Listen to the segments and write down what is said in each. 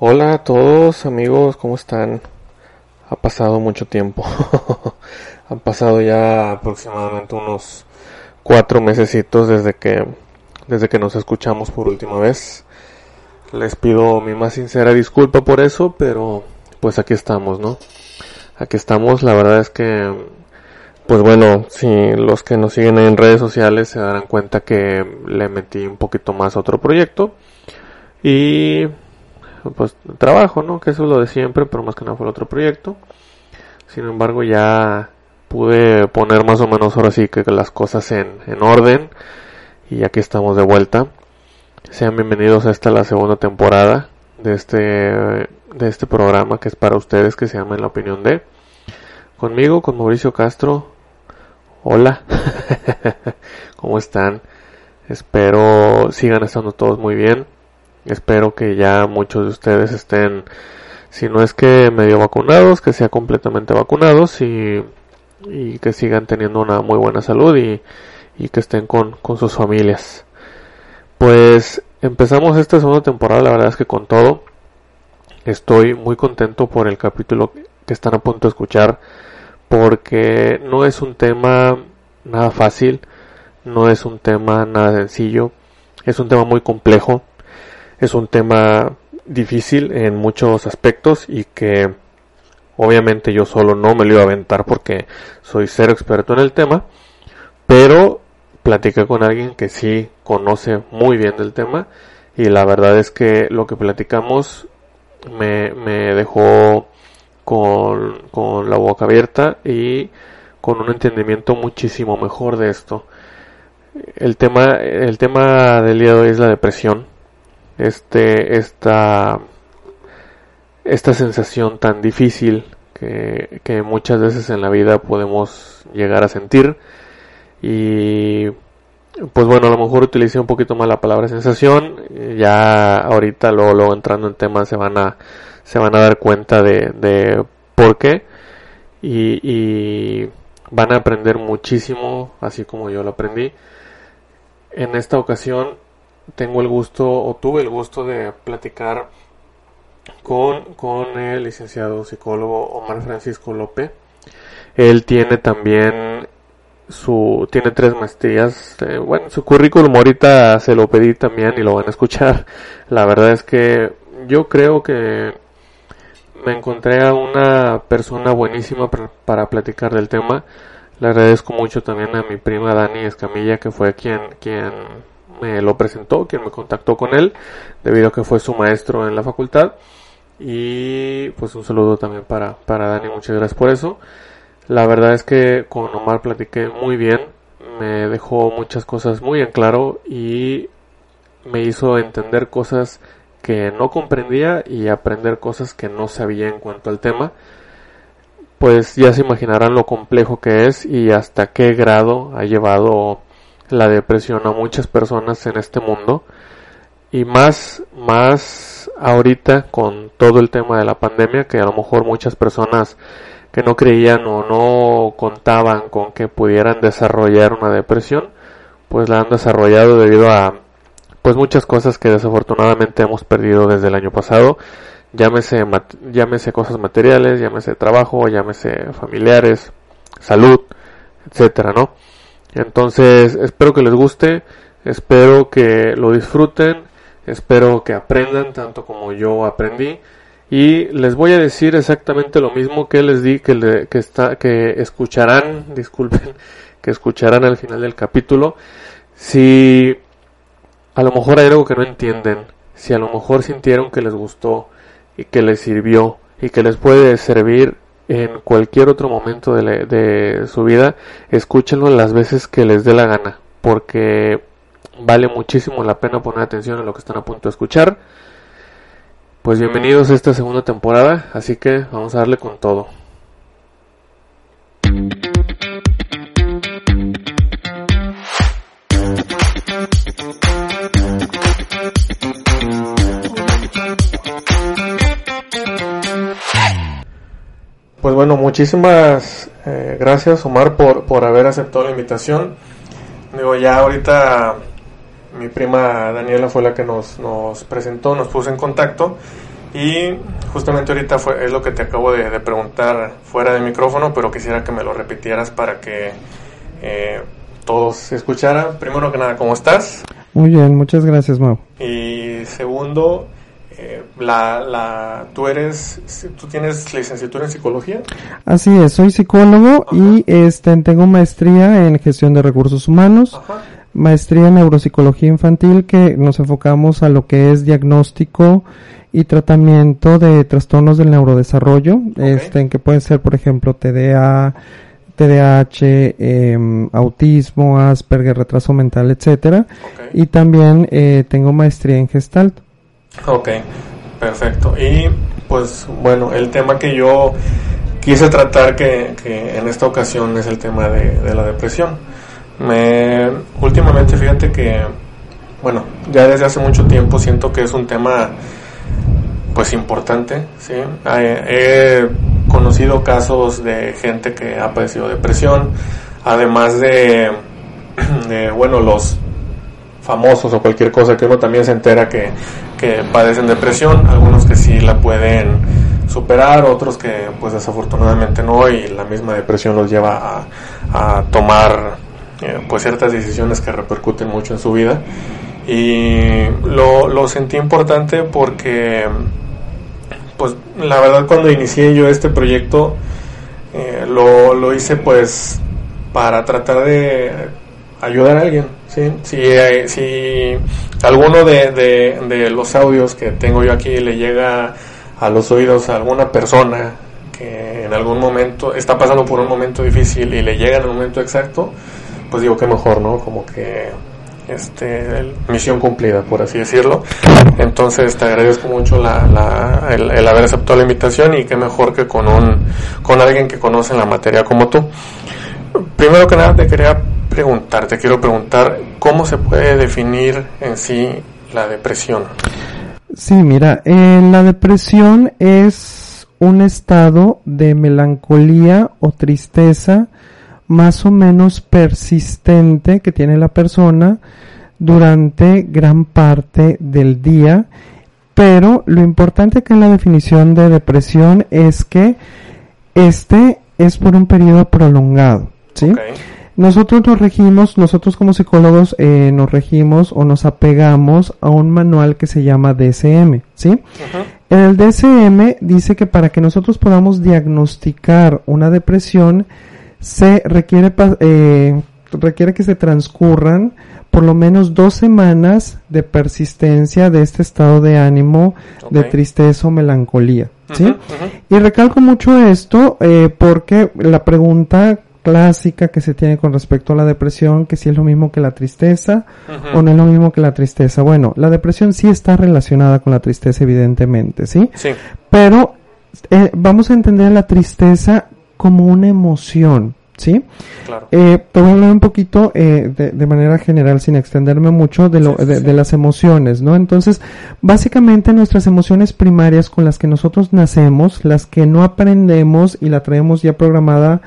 Hola a todos amigos, ¿cómo están? Ha pasado mucho tiempo. Han pasado ya aproximadamente unos cuatro mesecitos desde que desde que nos escuchamos por última vez. Les pido mi más sincera disculpa por eso, pero pues aquí estamos, ¿no? Aquí estamos, la verdad es que pues bueno, si los que nos siguen en redes sociales se darán cuenta que le metí un poquito más a otro proyecto y pues trabajo, ¿no? Que eso es lo de siempre, pero más que nada fue el otro proyecto. Sin embargo, ya pude poner más o menos ahora sí que las cosas en, en orden y aquí estamos de vuelta. Sean bienvenidos a esta la segunda temporada de este de este programa que es para ustedes que se llama En la opinión de conmigo con Mauricio Castro. Hola. ¿Cómo están? Espero sigan estando todos muy bien. Espero que ya muchos de ustedes estén si no es que medio vacunados, que sea completamente vacunados y, que sigan teniendo una muy buena salud y, que estén con sus familias. Pues empezamos esta segunda temporada, la verdad es que con todo. Estoy muy contento por el capítulo que están a punto de escuchar porque no es un tema nada fácil, no es un tema nada sencillo, es un tema muy complejo, es un tema difícil en muchos aspectos y que obviamente yo solo no me lo iba a aventar porque soy cero experto en el tema, pero platiqué con alguien que sí conoce muy bien del tema y la verdad es que lo que platicamos me, me dejó con, con la boca abierta y con un entendimiento muchísimo mejor de esto. El tema, el tema del día de hoy es la depresión. Este, esta, esta sensación tan difícil que, que muchas veces en la vida podemos llegar a sentir. Y pues bueno, a lo mejor utilicé un poquito más la palabra sensación. Ya ahorita luego, luego entrando en temas se van a, se van a dar cuenta de, de por qué. Y, y van a aprender muchísimo, así como yo lo aprendí. En esta ocasión tengo el gusto o tuve el gusto de platicar con, con el licenciado psicólogo Omar Francisco López. Él tiene también su tiene tres maestrías. Eh, bueno, su currículum ahorita se lo pedí también y lo van a escuchar. La verdad es que yo creo que me encontré a una persona buenísima para, para platicar del tema. Le agradezco mucho también a mi prima Dani Escamilla que fue quien quien me lo presentó, quien me contactó con él, debido a que fue su maestro en la facultad. Y pues un saludo también para, para Dani, muchas gracias por eso. La verdad es que con Omar platiqué muy bien, me dejó muchas cosas muy en claro y me hizo entender cosas que no comprendía y aprender cosas que no sabía en cuanto al tema. Pues ya se imaginarán lo complejo que es y hasta qué grado ha llevado la depresión a muchas personas en este mundo. Y más más ahorita con todo el tema de la pandemia que a lo mejor muchas personas que no creían o no contaban con que pudieran desarrollar una depresión pues la han desarrollado debido a pues muchas cosas que desafortunadamente hemos perdido desde el año pasado. Llámese llámese cosas materiales llámese trabajo llámese familiares salud etcétera no entonces, espero que les guste, espero que lo disfruten, espero que aprendan tanto como yo aprendí. Y les voy a decir exactamente lo mismo que les di que, que, está, que escucharán, disculpen, que escucharán al final del capítulo. Si a lo mejor hay algo que no entienden, si a lo mejor sintieron que les gustó y que les sirvió y que les puede servir en cualquier otro momento de, la, de, su vida, escúchenlo las veces que les dé la gana, porque vale muchísimo la pena poner atención a lo que están a punto de escuchar. pues bienvenidos a esta segunda temporada, así que vamos a darle con todo. Pues bueno, muchísimas eh, gracias Omar por, por haber aceptado la invitación. Digo, ya ahorita mi prima Daniela fue la que nos, nos presentó, nos puso en contacto y justamente ahorita fue, es lo que te acabo de, de preguntar fuera de micrófono, pero quisiera que me lo repitieras para que eh, todos escucharan. Primero que nada, ¿cómo estás? Muy bien, muchas gracias, Mau. Y segundo, eh, la, la, tú eres, tú tienes licenciatura en psicología. Así es, soy psicólogo Ajá. y este, tengo maestría en gestión de recursos humanos, Ajá. maestría en neuropsicología infantil que nos enfocamos a lo que es diagnóstico y tratamiento de trastornos del neurodesarrollo, okay. este, en que pueden ser, por ejemplo, TDA, TDAH, eh, autismo, Asperger, retraso mental, etcétera. Okay. Y también eh, tengo maestría en Gestalt. Ok, perfecto. Y pues bueno, el tema que yo quise tratar que, que en esta ocasión es el tema de, de, la depresión. Me últimamente fíjate que bueno, ya desde hace mucho tiempo siento que es un tema pues importante, sí. He conocido casos de gente que ha padecido depresión, además de, de bueno, los famosos o cualquier cosa que uno también se entera que, que padecen depresión, algunos que sí la pueden superar, otros que pues desafortunadamente no y la misma depresión los lleva a, tomar eh, pues ciertas decisiones que repercuten mucho en su vida. Y lo, lo sentí importante porque pues la verdad cuando inicié yo este proyecto eh, lo, lo hice pues para tratar de ayudar a alguien ¿sí? si, eh, si alguno de, de, los audios que tengo yo aquí le llega a los oídos a alguna persona que en algún momento está pasando por un momento difícil y le llega en el momento exacto pues digo que mejor no como que este, misión cumplida, por así decirlo. Entonces te agradezco mucho la, la, el, el, haber aceptado la invitación y qué mejor que con un con alguien que conoce la materia como tú. Primero que nada te quería preguntar, te quiero preguntar cómo se puede definir en sí la depresión. Sí, mira, eh, la depresión es un estado de melancolía o tristeza más o menos persistente que tiene la persona durante gran parte del día, pero lo importante que en la definición de depresión es que este es por un periodo prolongado, ¿sí? Okay. Nosotros nos regimos, nosotros como psicólogos eh, nos regimos o nos apegamos a un manual que se llama DSM, ¿sí? Uh -huh. En el DSM dice que para que nosotros podamos diagnosticar una depresión, se requiere, eh, requiere que se transcurran por lo menos dos semanas de persistencia de este estado de ánimo okay. de tristeza o melancolía. ¿sí? Y recalco mucho esto eh, porque la pregunta clásica que se tiene con respecto a la depresión, que si es lo mismo que la tristeza uh -huh. o no es lo mismo que la tristeza. Bueno, la depresión sí está relacionada con la tristeza, evidentemente, ¿sí? Sí. Pero eh, vamos a entender la tristeza como una emoción, ¿sí? Claro. Eh, te voy a hablar un poquito eh, de, de, manera general, sin extenderme mucho, de, lo, sí, sí, de, de, las emociones, ¿no? Entonces, básicamente nuestras emociones primarias con las que nosotros nacemos, las que no aprendemos y la traemos ya programada,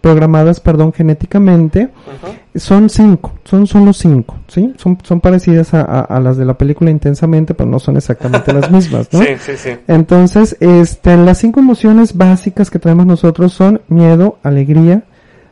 programadas, perdón, genéticamente, uh -huh. son cinco, son solo cinco, ¿sí? Son, son parecidas a, a, a, las de la película intensamente, pero no son exactamente las mismas, ¿no? Sí, sí, sí. Entonces, este, las cinco emociones básicas que traemos nosotros son miedo, alegría,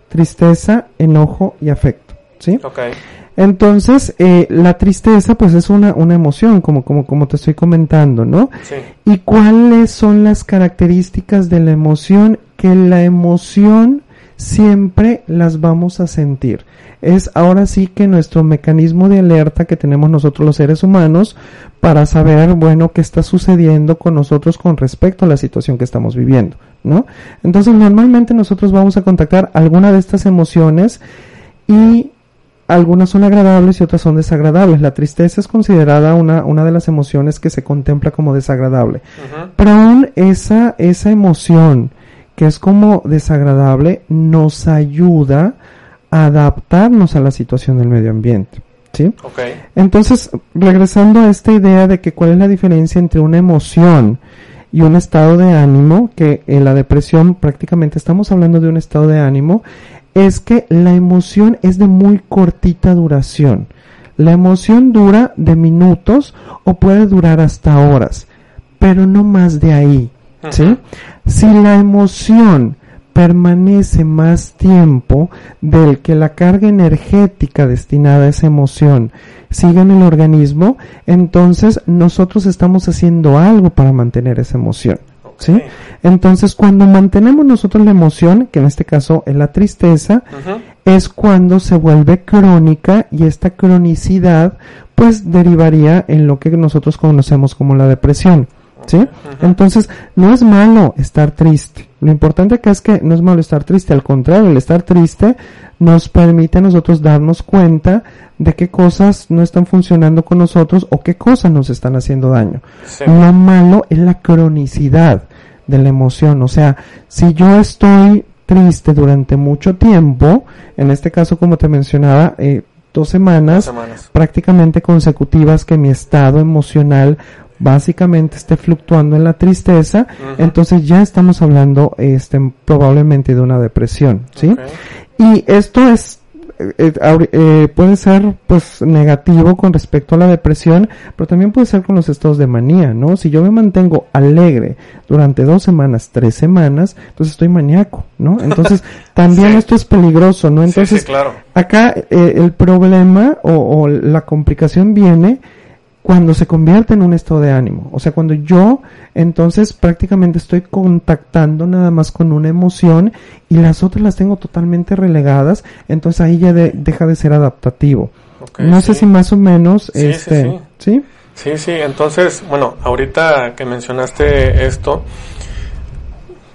tristeza, enojo y afecto, ¿sí? Okay. Entonces, eh, la tristeza, pues es una, una emoción, como, como, como te estoy comentando, ¿no? Sí. ¿Y cuáles son las características de la emoción? Que la emoción siempre las vamos a sentir. Es ahora sí que nuestro mecanismo de alerta que tenemos nosotros los seres humanos para saber, bueno, qué está sucediendo con nosotros con respecto a la situación que estamos viviendo, ¿no? Entonces, normalmente nosotros vamos a contactar alguna de estas emociones y algunas son agradables y otras son desagradables. La tristeza es considerada una, una de las emociones que se contempla como desagradable. Pero aún esa, esa emoción que es como desagradable nos ayuda a adaptarnos a la situación del medio ambiente. ¿Sí? Entonces, regresando a esta idea de que cuál es la diferencia entre una emoción y un estado de ánimo, que en la depresión prácticamente estamos hablando de un estado de ánimo, es que la emoción es de muy cortita duración. La emoción dura de minutos o puede durar hasta horas, pero no más de ahí. ¿sí? Si la emoción permanece más tiempo del que la carga energética destinada a esa emoción sigue en el organismo, entonces nosotros estamos haciendo algo para mantener esa emoción. ¿Sí? Entonces, cuando mantenemos nosotros la emoción, que en este caso es la tristeza, es cuando se vuelve crónica y esta cronicidad pues derivaría en lo que nosotros conocemos como la depresión. ¿Sí? Entonces, no es malo estar triste. Lo importante acá es que no es malo estar triste, al contrario, el estar triste nos permite a nosotros darnos cuenta de qué cosas no están funcionando con nosotros o qué cosas nos están haciendo daño. Sí. Lo malo es la cronicidad de la emoción. O sea, si yo estoy triste durante mucho tiempo, en este caso, como te mencionaba, eh, dos semanas, Semanas. prácticamente consecutivas que mi estado emocional básicamente esté fluctuando en la tristeza, entonces ya estamos hablando este probablemente de una depresión, ¿sí? Y esto es eh, eh, eh, puede ser pues negativo con respecto a la depresión, pero también puede ser con los estados de manía, ¿no? Si yo me mantengo alegre durante dos semanas, tres semanas, entonces estoy maníaco, ¿no? Entonces también Sí. esto es peligroso, ¿no? Sí, Entonces sí, claro. acá eh, el problema o, o la complicación viene cuando se convierte en un estado de ánimo. O sea, cuando yo entonces prácticamente estoy contactando nada más con una emoción y las otras las tengo totalmente relegadas, entonces ahí ya de- deja de ser adaptativo. Ok, no sé si más o menos, Sí, sí, este, sí. ¿sí? Sí, sí, entonces, bueno, ahorita que mencionaste esto,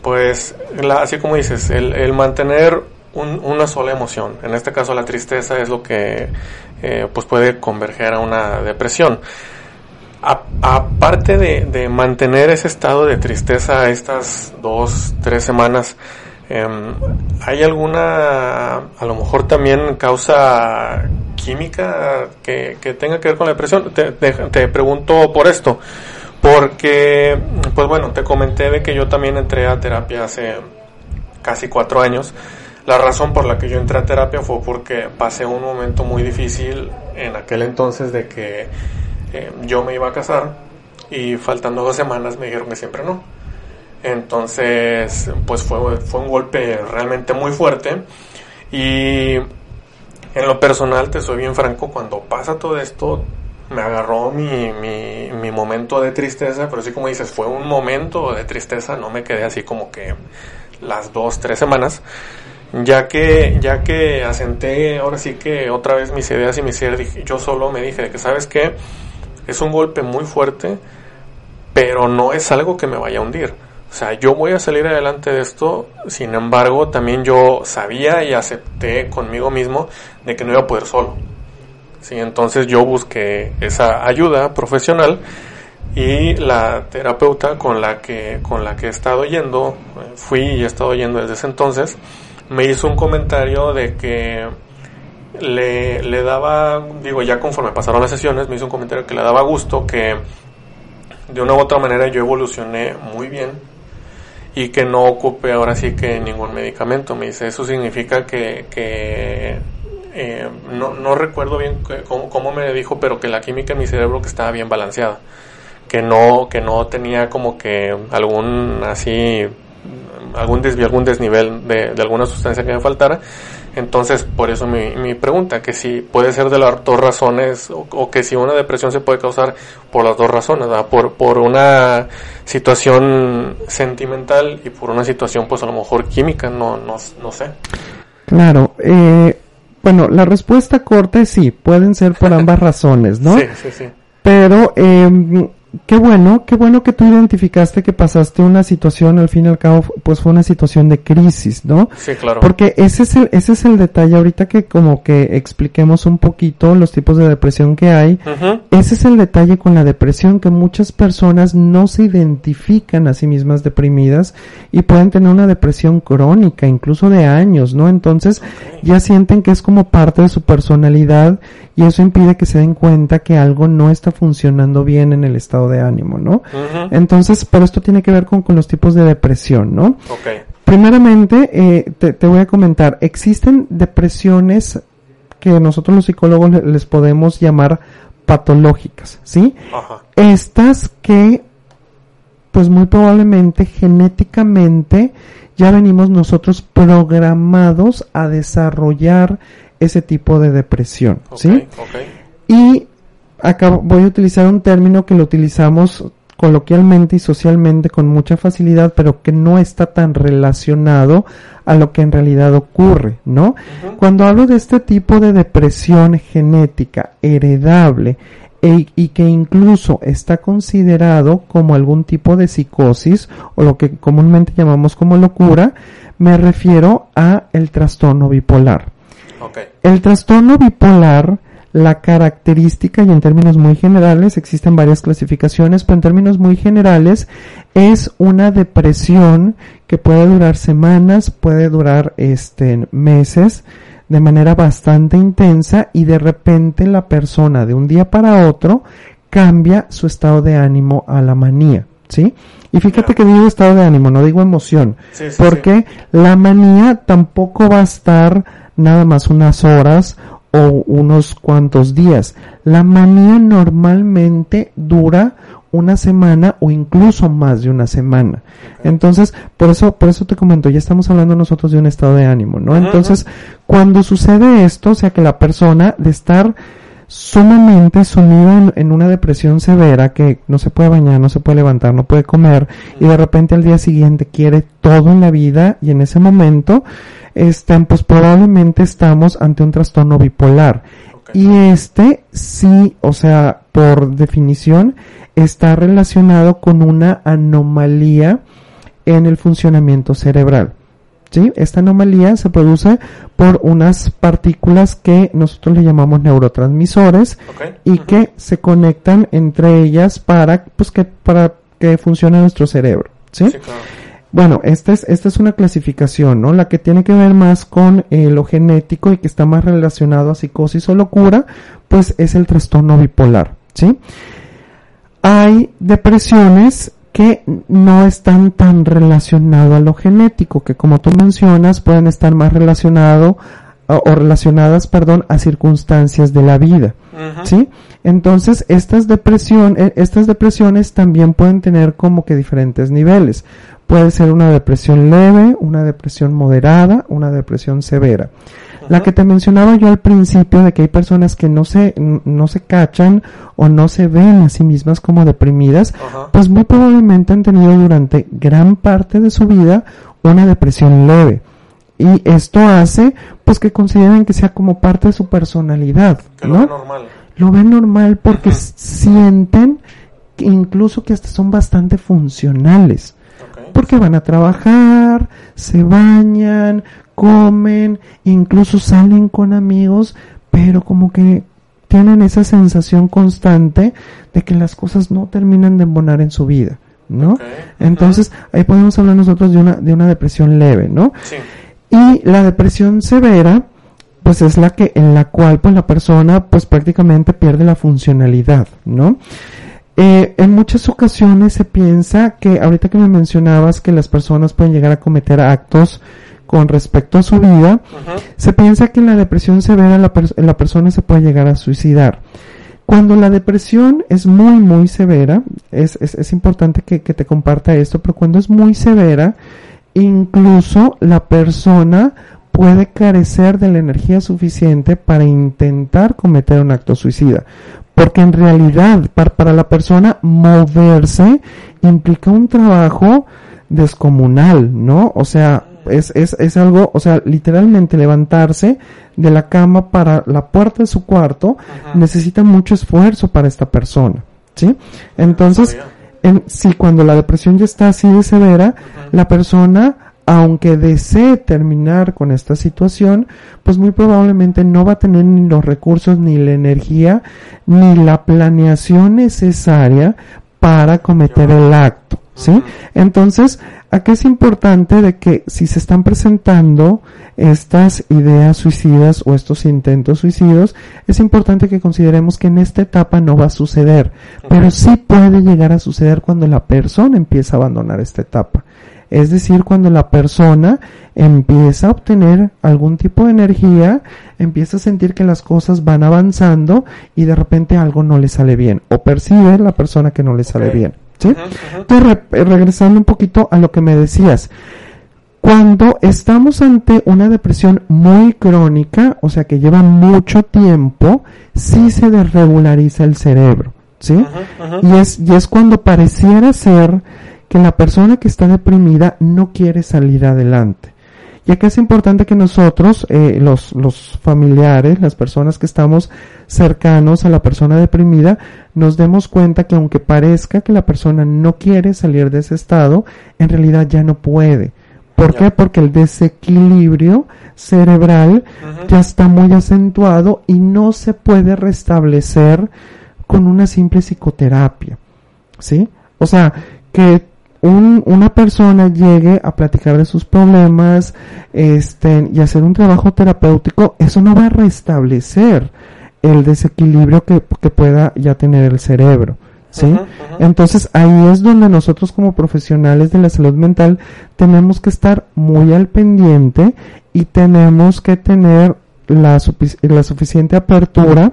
pues, la- así como dices, el, el mantener un- una sola emoción, en este caso la tristeza es lo que eh, pues puede converger a una depresión. Aparte de, de mantener ese estado de tristeza estas dos, tres semanas, em, ¿hay alguna, a lo mejor también causa química que, que tenga que ver con la depresión? Te, te- te pregunto por esto, porque, pues bueno, te comenté de que yo también entré a terapia hace casi cuatro años. La razón por la que yo entré a terapia fue porque pasé un momento muy difícil en aquel entonces de que eh, yo me iba a casar y faltando dos semanas me dijeron que siempre no. Entonces, pues fue, fue un golpe realmente muy fuerte y en lo personal, te soy bien franco, cuando pasa todo esto, me agarró mi, mi, mi momento de tristeza, pero así como dices, fue un momento de tristeza, no me quedé así como que las dos, tres semanas, ya que, ya que asenté ahora sí que otra vez mis ideas y mis ideas, yo solo me dije de que, ¿sabes qué? Es un golpe muy fuerte, pero no es algo que me vaya a hundir. O sea, yo voy a salir adelante de esto, sin embargo, también yo sabía y acepté conmigo mismo de que no iba a poder solo. Sí, entonces yo busqué esa ayuda profesional y la terapeuta con la que con la que he estado yendo, eh, fui y he estado yendo desde ese entonces, me hizo un comentario de que le, le daba, digo, ya conforme pasaron las sesiones, me hizo un comentario que le daba gusto que de una u otra manera yo evolucioné muy bien y que no ocupe ahora sí que ningún medicamento. Me dice, eso significa que, que eh, no, no recuerdo bien cómo, cómo me dijo, pero que la química en mi cerebro que estaba bien balanceada. Que no, que no tenía como que algún así, algún desvío, algún desnivel de, de alguna sustancia que me faltara. Entonces, por eso mi, mi pregunta, que si puede ser de las dos razones, o, o que si una depresión se puede causar por las dos razones, ¿verdad? Por, por una situación sentimental y por una situación, pues a lo mejor química, no, no, no sé. Claro, eh, bueno, la respuesta corta es sí, pueden ser por ambas razones, ¿no? Sí, sí, sí. Pero eh, qué bueno, qué bueno que tú identificaste que pasaste una situación, al fin y al cabo, pues fue una situación de crisis, ¿no? Sí, claro. Porque ese es el, ese es el detalle ahorita que como que expliquemos un poquito los tipos de depresión que hay. Ujú. Ese es el detalle con la depresión, que muchas personas no se identifican a sí mismas deprimidas y pueden tener una depresión crónica, incluso de años, ¿no? Entonces ya sienten que es como parte de su personalidad y eso impide que se den cuenta que algo no está funcionando bien en el estado de ánimo, ¿no? Entonces, pero esto tiene que ver con, con los tipos de depresión, ¿no? Ok. Primeramente, eh, te, te voy a comentar, existen depresiones que nosotros los psicólogos le- les podemos llamar patológicas, ¿sí? Ajá. Estas que, pues muy probablemente genéticamente ya venimos nosotros programados a desarrollar ese tipo de depresión, ¿sí? ok. Y acá voy a utilizar un término que lo utilizamos coloquialmente y socialmente con mucha facilidad, pero que no está tan relacionado a lo que en realidad ocurre, ¿no? Cuando hablo de este tipo de depresión genética heredable e- y que incluso está considerado como algún tipo de psicosis o lo que comúnmente llamamos como locura, me refiero a el trastorno bipolar. Ok. El trastorno bipolar, la característica, y en términos muy generales, existen varias clasificaciones, pero en términos muy generales, es una depresión que puede durar semanas, puede durar este, meses, de manera bastante intensa, y de repente la persona de un día para otro cambia su estado de ánimo a la manía, ¿sí? Y fíjate que digo estado de ánimo, no digo emoción, Sí, sí, porque la manía tampoco va a estar nada más unas horas o unos cuantos días. La manía normalmente dura una semana o incluso más de una semana. Entonces, por eso, por eso te comento, ya estamos hablando nosotros de un estado de ánimo, ¿no? Entonces, cuando sucede esto, o sea que la persona de estar sumamente sumida en, en una depresión severa que no se puede bañar, no se puede levantar, no puede comer y de repente al día siguiente quiere todo en la vida y en ese momento este, pues probablemente estamos ante un trastorno bipolar. Y este sí, o sea, por definición, está relacionado con una anomalía en el funcionamiento cerebral. ¿Sí? Esta anomalía se produce por unas partículas que nosotros le llamamos neurotransmisores y que se conectan entre ellas para, pues que, para que funcione nuestro cerebro. ¿sí? Sí, claro. Bueno, esta es, esta es una clasificación, ¿no? La que tiene que ver más con eh, lo genético y que está más relacionado a psicosis o locura, pues es el trastorno bipolar, ¿sí? Hay depresiones que no están tan relacionadas a lo genético, que como tú mencionas, pueden estar más relacionado o, o relacionadas, perdón, a circunstancias de la vida. ¿Sí? Entonces, estas, depresión, eh, estas depresiones también pueden tener como que diferentes niveles. Puede ser una depresión leve, una depresión moderada, una depresión severa. La que te mencionaba yo al principio de que hay personas que no se, no se cachan o no se ven a sí mismas como deprimidas, pues muy probablemente han tenido durante gran parte de su vida una depresión leve. Y esto hace pues que consideren que sea como parte de su personalidad, Que lo ¿no? ve normal. lo ven normal porque sienten que incluso que hasta son bastante funcionales. Porque van a trabajar, se bañan, comen, incluso salen con amigos, pero como que tienen esa sensación constante de que las cosas no terminan de embonar en su vida, ¿no? Entonces, ahí podemos hablar nosotros de una, de una depresión leve, ¿no? Sí. Y la depresión severa, pues es la que, en la cual pues la persona pues prácticamente pierde la funcionalidad, ¿no? Eh, en muchas ocasiones se piensa que, ahorita que me mencionabas que las personas pueden llegar a cometer actos con respecto a su vida, se piensa que en la depresión severa la persona se puede llegar a suicidar. Cuando la depresión es muy, muy severa, es, es, es importante que, que te comparta esto, pero cuando es muy severa, incluso la persona puede carecer de la energía suficiente para intentar cometer un acto suicida. Porque en realidad, para, la persona, moverse implica un trabajo descomunal, ¿no? O sea, es, es, es algo, o sea, literalmente levantarse de la cama para la puerta de su cuarto Ajá. necesita mucho esfuerzo para esta persona, ¿sí? Entonces, en, si cuando la depresión ya está así de severa, la persona, aunque desee terminar con esta situación, pues muy probablemente no va a tener ni los recursos, ni la energía, ni la planeación necesaria para cometer el acto, ¿sí? Entonces, aquí es importante de que si se están presentando estas ideas suicidas o estos intentos suicidas, es importante que consideremos que en esta etapa no va a suceder, pero sí puede llegar a suceder cuando la persona empieza a abandonar esta etapa. Es decir, cuando la persona empieza a obtener algún tipo de energía, empieza a sentir que las cosas van avanzando y de repente algo no le sale bien o percibe la persona que no le sale bien. ¿sí? Entonces, regresando un poquito a lo que me decías, cuando estamos ante una depresión muy crónica, o sea que lleva mucho tiempo, sí se desregulariza el cerebro, ¿sí? Y es, y es cuando pareciera ser que la persona que está deprimida no quiere salir adelante. Y acá es importante que nosotros, eh, los, los familiares, las personas que estamos cercanos a la persona deprimida, nos demos cuenta que aunque parezca que la persona no quiere salir de ese estado, en realidad ya no puede ¿Por qué? Porque el desequilibrio cerebral ya está muy acentuado y no se puede restablecer con una simple psicoterapia. ¿Sí? O sea, que una persona llegue a platicar de sus problemas este, y hacer un trabajo terapéutico, eso no va a restablecer el desequilibrio que, que pueda ya tener el cerebro. ¿sí? Entonces ahí es donde nosotros como profesionales de la salud mental tenemos que estar muy al pendiente y tenemos que tener la, la suficiente apertura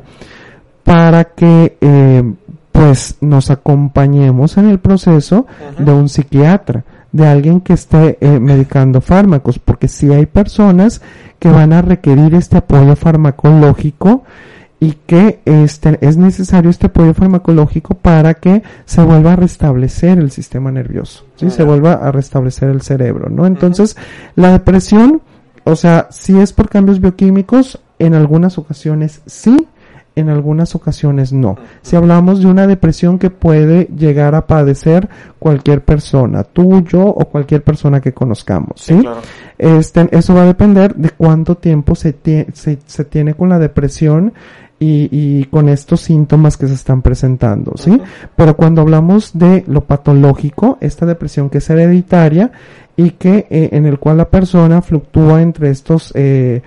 para que eh, pues nos acompañemos en el proceso de un psiquiatra, de alguien que esté eh, medicando fármacos, porque si hay personas que van a requerir este apoyo farmacológico, y que este, es necesario este apoyo farmacológico para que se vuelva a restablecer el sistema nervioso, ¿sí? se vuelva a restablecer el cerebro, ¿no? Entonces, la depresión, o sea, si es por cambios bioquímicos, en algunas ocasiones sí, en algunas ocasiones no. Si hablamos de una depresión que puede llegar a padecer cualquier persona, tú, yo o cualquier persona que conozcamos, ¿sí? este, eso va a depender de cuánto tiempo se, se, se tiene con la depresión y, y, con estos síntomas que se están presentando, ¿sí? Pero cuando hablamos de lo patológico, esta depresión que es hereditaria y que eh, en el cual la persona fluctúa entre estos eh,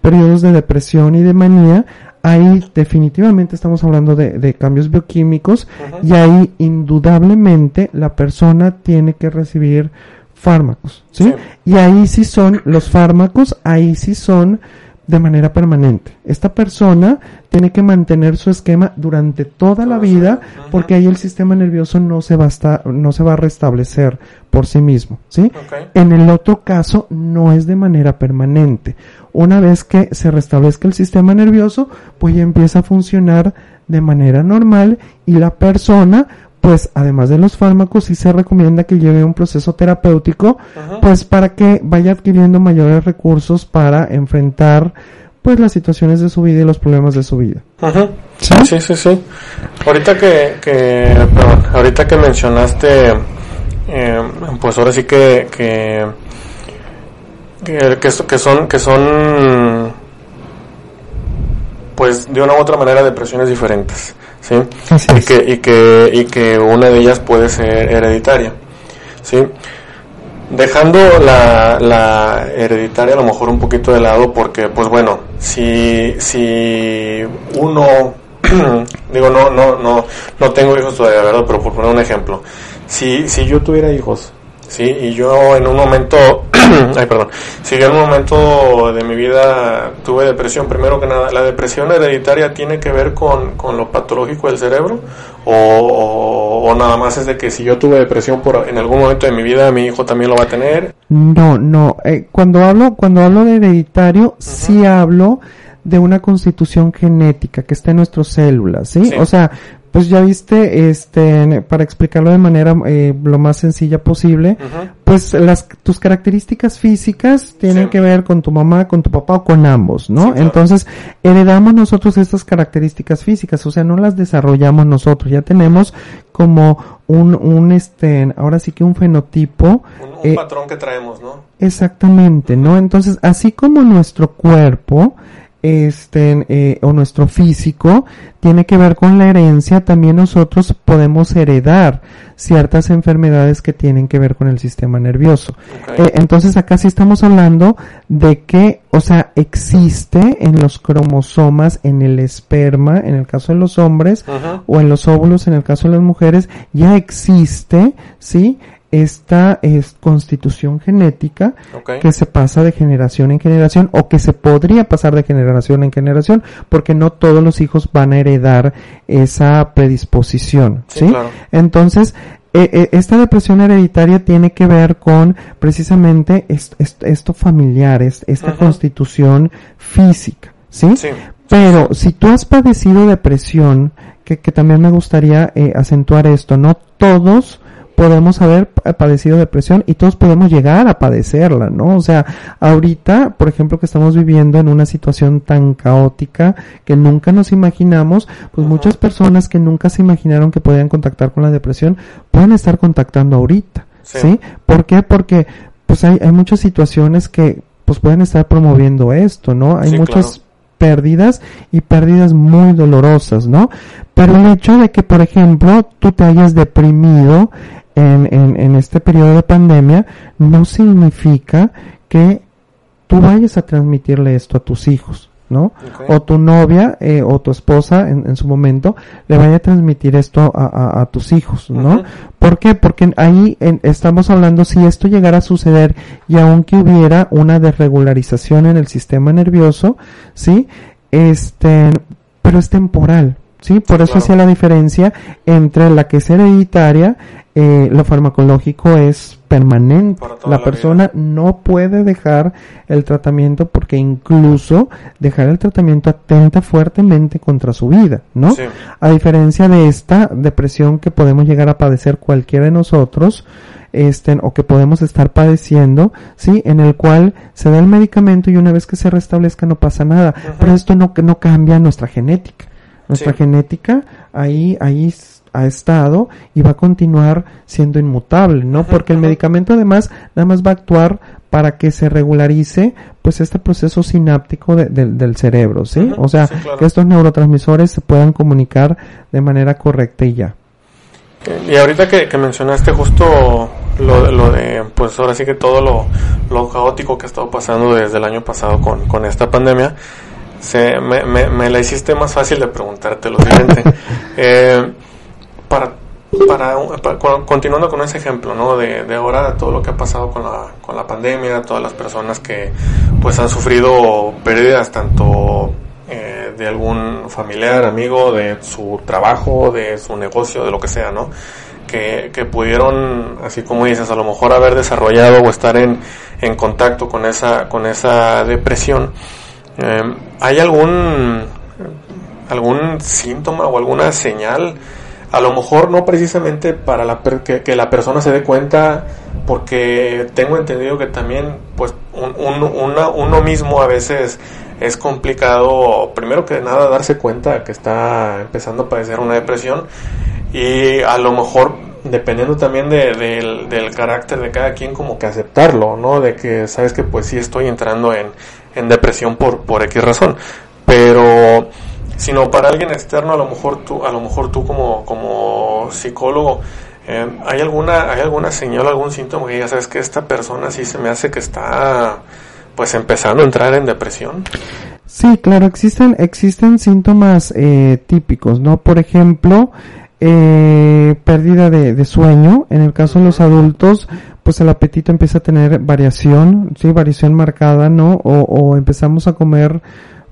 periodos de depresión y de manía, ahí definitivamente estamos hablando de, de cambios bioquímicos y ahí indudablemente la persona tiene que recibir fármacos, ¿sí? Y ahí sí son los fármacos, ahí sí son de manera permanente. Esta persona tiene que mantener su esquema durante toda la vida porque ahí el sistema nervioso no se va a estar, no se va a restablecer por sí mismo, ¿sí? En el otro caso no es de manera permanente. Una vez que se restablezca el sistema nervioso, pues ya empieza a funcionar de manera normal y la persona pues además de los fármacos sí se recomienda que lleve un proceso terapéutico pues para que vaya adquiriendo mayores recursos para enfrentar pues las situaciones de su vida y los problemas de su vida. ¿Sí? ¿Sí? sí, Ahorita que, que ahorita que mencionaste, eh, pues ahora sí que, que, que, que son, que son, pues de una u otra manera depresiones diferentes. ¿Sí? y, que, y, que, y que una de ellas puede ser hereditaria, ¿sí? Dejando la, la hereditaria a lo mejor un poquito de lado porque, pues bueno, si, si uno, digo, no, no, no, no tengo hijos todavía, ¿verdad? Pero por poner un ejemplo, si, si yo tuviera hijos, ¿sí? Y yo en un momento, ay, perdón, si yo en un momento de mi vida tuve depresión, primero que nada, ¿la depresión hereditaria tiene que ver con, con lo patológico del cerebro? O, o, nada más es de que si yo tuve depresión por en algún momento de mi vida, mi hijo también lo va a tener? No, no, eh, cuando hablo, cuando hablo de hereditario, sí hablo de una constitución genética que está en nuestras células, ¿sí? O sea, pues ya viste, este, para explicarlo de manera eh, lo más sencilla posible, pues las tus características físicas tienen Sí. que ver con tu mamá, con tu papá o con ambos, ¿no? Sí, claro. Entonces, heredamos nosotros estas características físicas, o sea, no las desarrollamos nosotros, ya tenemos como un, un este, ahora sí que un fenotipo Un, un eh, patrón que traemos, ¿no? Exactamente, ¿no? Entonces, así como nuestro cuerpo, este, eh, o nuestro físico, tiene que ver con la herencia, también nosotros podemos heredar ciertas enfermedades que tienen que ver con el sistema nervioso. Eh, entonces, acá sí estamos hablando de que, o sea, existe en los cromosomas, en el esperma, en el caso de los hombres, o en los óvulos en el caso de las mujeres, ya existe, ¿sí? Esta es constitución genética que se pasa de generación en generación o que se podría pasar de generación en generación porque no todos los hijos van a heredar esa predisposición, Sí, ¿sí? claro. Entonces, eh, eh, esta depresión hereditaria tiene que ver con precisamente est- est- esto familiar, es- esta constitución física, ¿sí? Sí. Pero si tú has padecido depresión, que, que también me gustaría eh, acentuar esto, no todos podemos haber pa- padecido depresión y todos podemos llegar a padecerla, ¿no? O sea, ahorita, por ejemplo, que estamos viviendo en una situación tan caótica que nunca nos imaginamos, pues muchas personas que nunca se imaginaron que podían contactar con la depresión pueden estar contactando ahorita, Sí. ¿sí? ¿Por qué? Porque pues hay, hay muchas situaciones que pues pueden estar promoviendo esto, ¿no? Hay Sí, muchas claro. pérdidas y pérdidas muy dolorosas, ¿no? Pero el hecho de que, por ejemplo, tú te hayas deprimido en, en, en este periodo de pandemia no significa que tú vayas a transmitirle esto a tus hijos, ¿no? O tu novia eh, o tu esposa en, en su momento le vaya a transmitir esto a, a- a tus hijos, ¿no? Ujú. ¿Por qué? Porque ahí en- estamos hablando si esto llegara a suceder y aunque hubiera una desregularización en el sistema nervioso, ¿sí? Este, pero es temporal, ¿sí? Por eso claro. hacía la diferencia entre la que es hereditaria, eh, lo farmacológico es permanente. La la persona no puede dejar el tratamiento porque incluso dejar el tratamiento atenta fuertemente contra su vida, ¿no? Sí. A diferencia de esta depresión que podemos llegar a padecer cualquiera de nosotros, este, o que podemos estar padeciendo, sí, en el cual se da el medicamento y una vez que se restablezca no pasa nada. Pero esto no, no cambia nuestra genética. Nuestra Sí. genética ahí, ahí ha estado y va a continuar siendo inmutable, ¿no? Porque el medicamento además nada más va a actuar para que se regularice pues este proceso sináptico de- del- del cerebro, ¿sí? O sea, sí, claro. que estos neurotransmisores se puedan comunicar de manera correcta y ya. Y ahorita que, que mencionaste justo lo, de- lo de, pues ahora sí que todo lo, lo caótico que ha estado pasando desde el año pasado con, con esta pandemia, se, me, me, me la hiciste más fácil de preguntarte lo siguiente. Eh, para, para, para- con- continuando con ese ejemplo, ¿no? De, de ahora todo lo que ha pasado con la, con la pandemia, todas las personas que pues han sufrido pérdidas tanto eh, de algún familiar, amigo, de su trabajo, de su negocio, de lo que sea, ¿no? Que, que pudieron, así como dices, a lo mejor haber desarrollado o estar en, en contacto con esa, con esa depresión. Eh, ¿Hay algún, algún síntoma o alguna señal? A lo mejor no precisamente para la per- que, la persona se dé cuenta, porque tengo entendido que también, pues, un- una- uno mismo a veces es complicado, primero que nada, darse cuenta que está empezando a padecer una depresión y a lo mejor, dependiendo también de- del, del carácter de cada quien, como que aceptarlo, ¿no? De que sabes que pues sí estoy entrando en, en depresión por, por X razón, pero sino para alguien externo, a lo mejor tú, a lo mejor tú como, como psicólogo, eh, ¿hay alguna, hay alguna señal, algún síntoma que ya sabes que esta persona sí se me hace que está pues empezando a entrar en depresión? Sí, claro, existen, existen síntomas eh, típicos, ¿no? Por ejemplo, eh, pérdida de, de sueño. En el caso de los adultos, pues el apetito empieza a tener variación, sí, variación marcada, ¿no? O, o empezamos a comer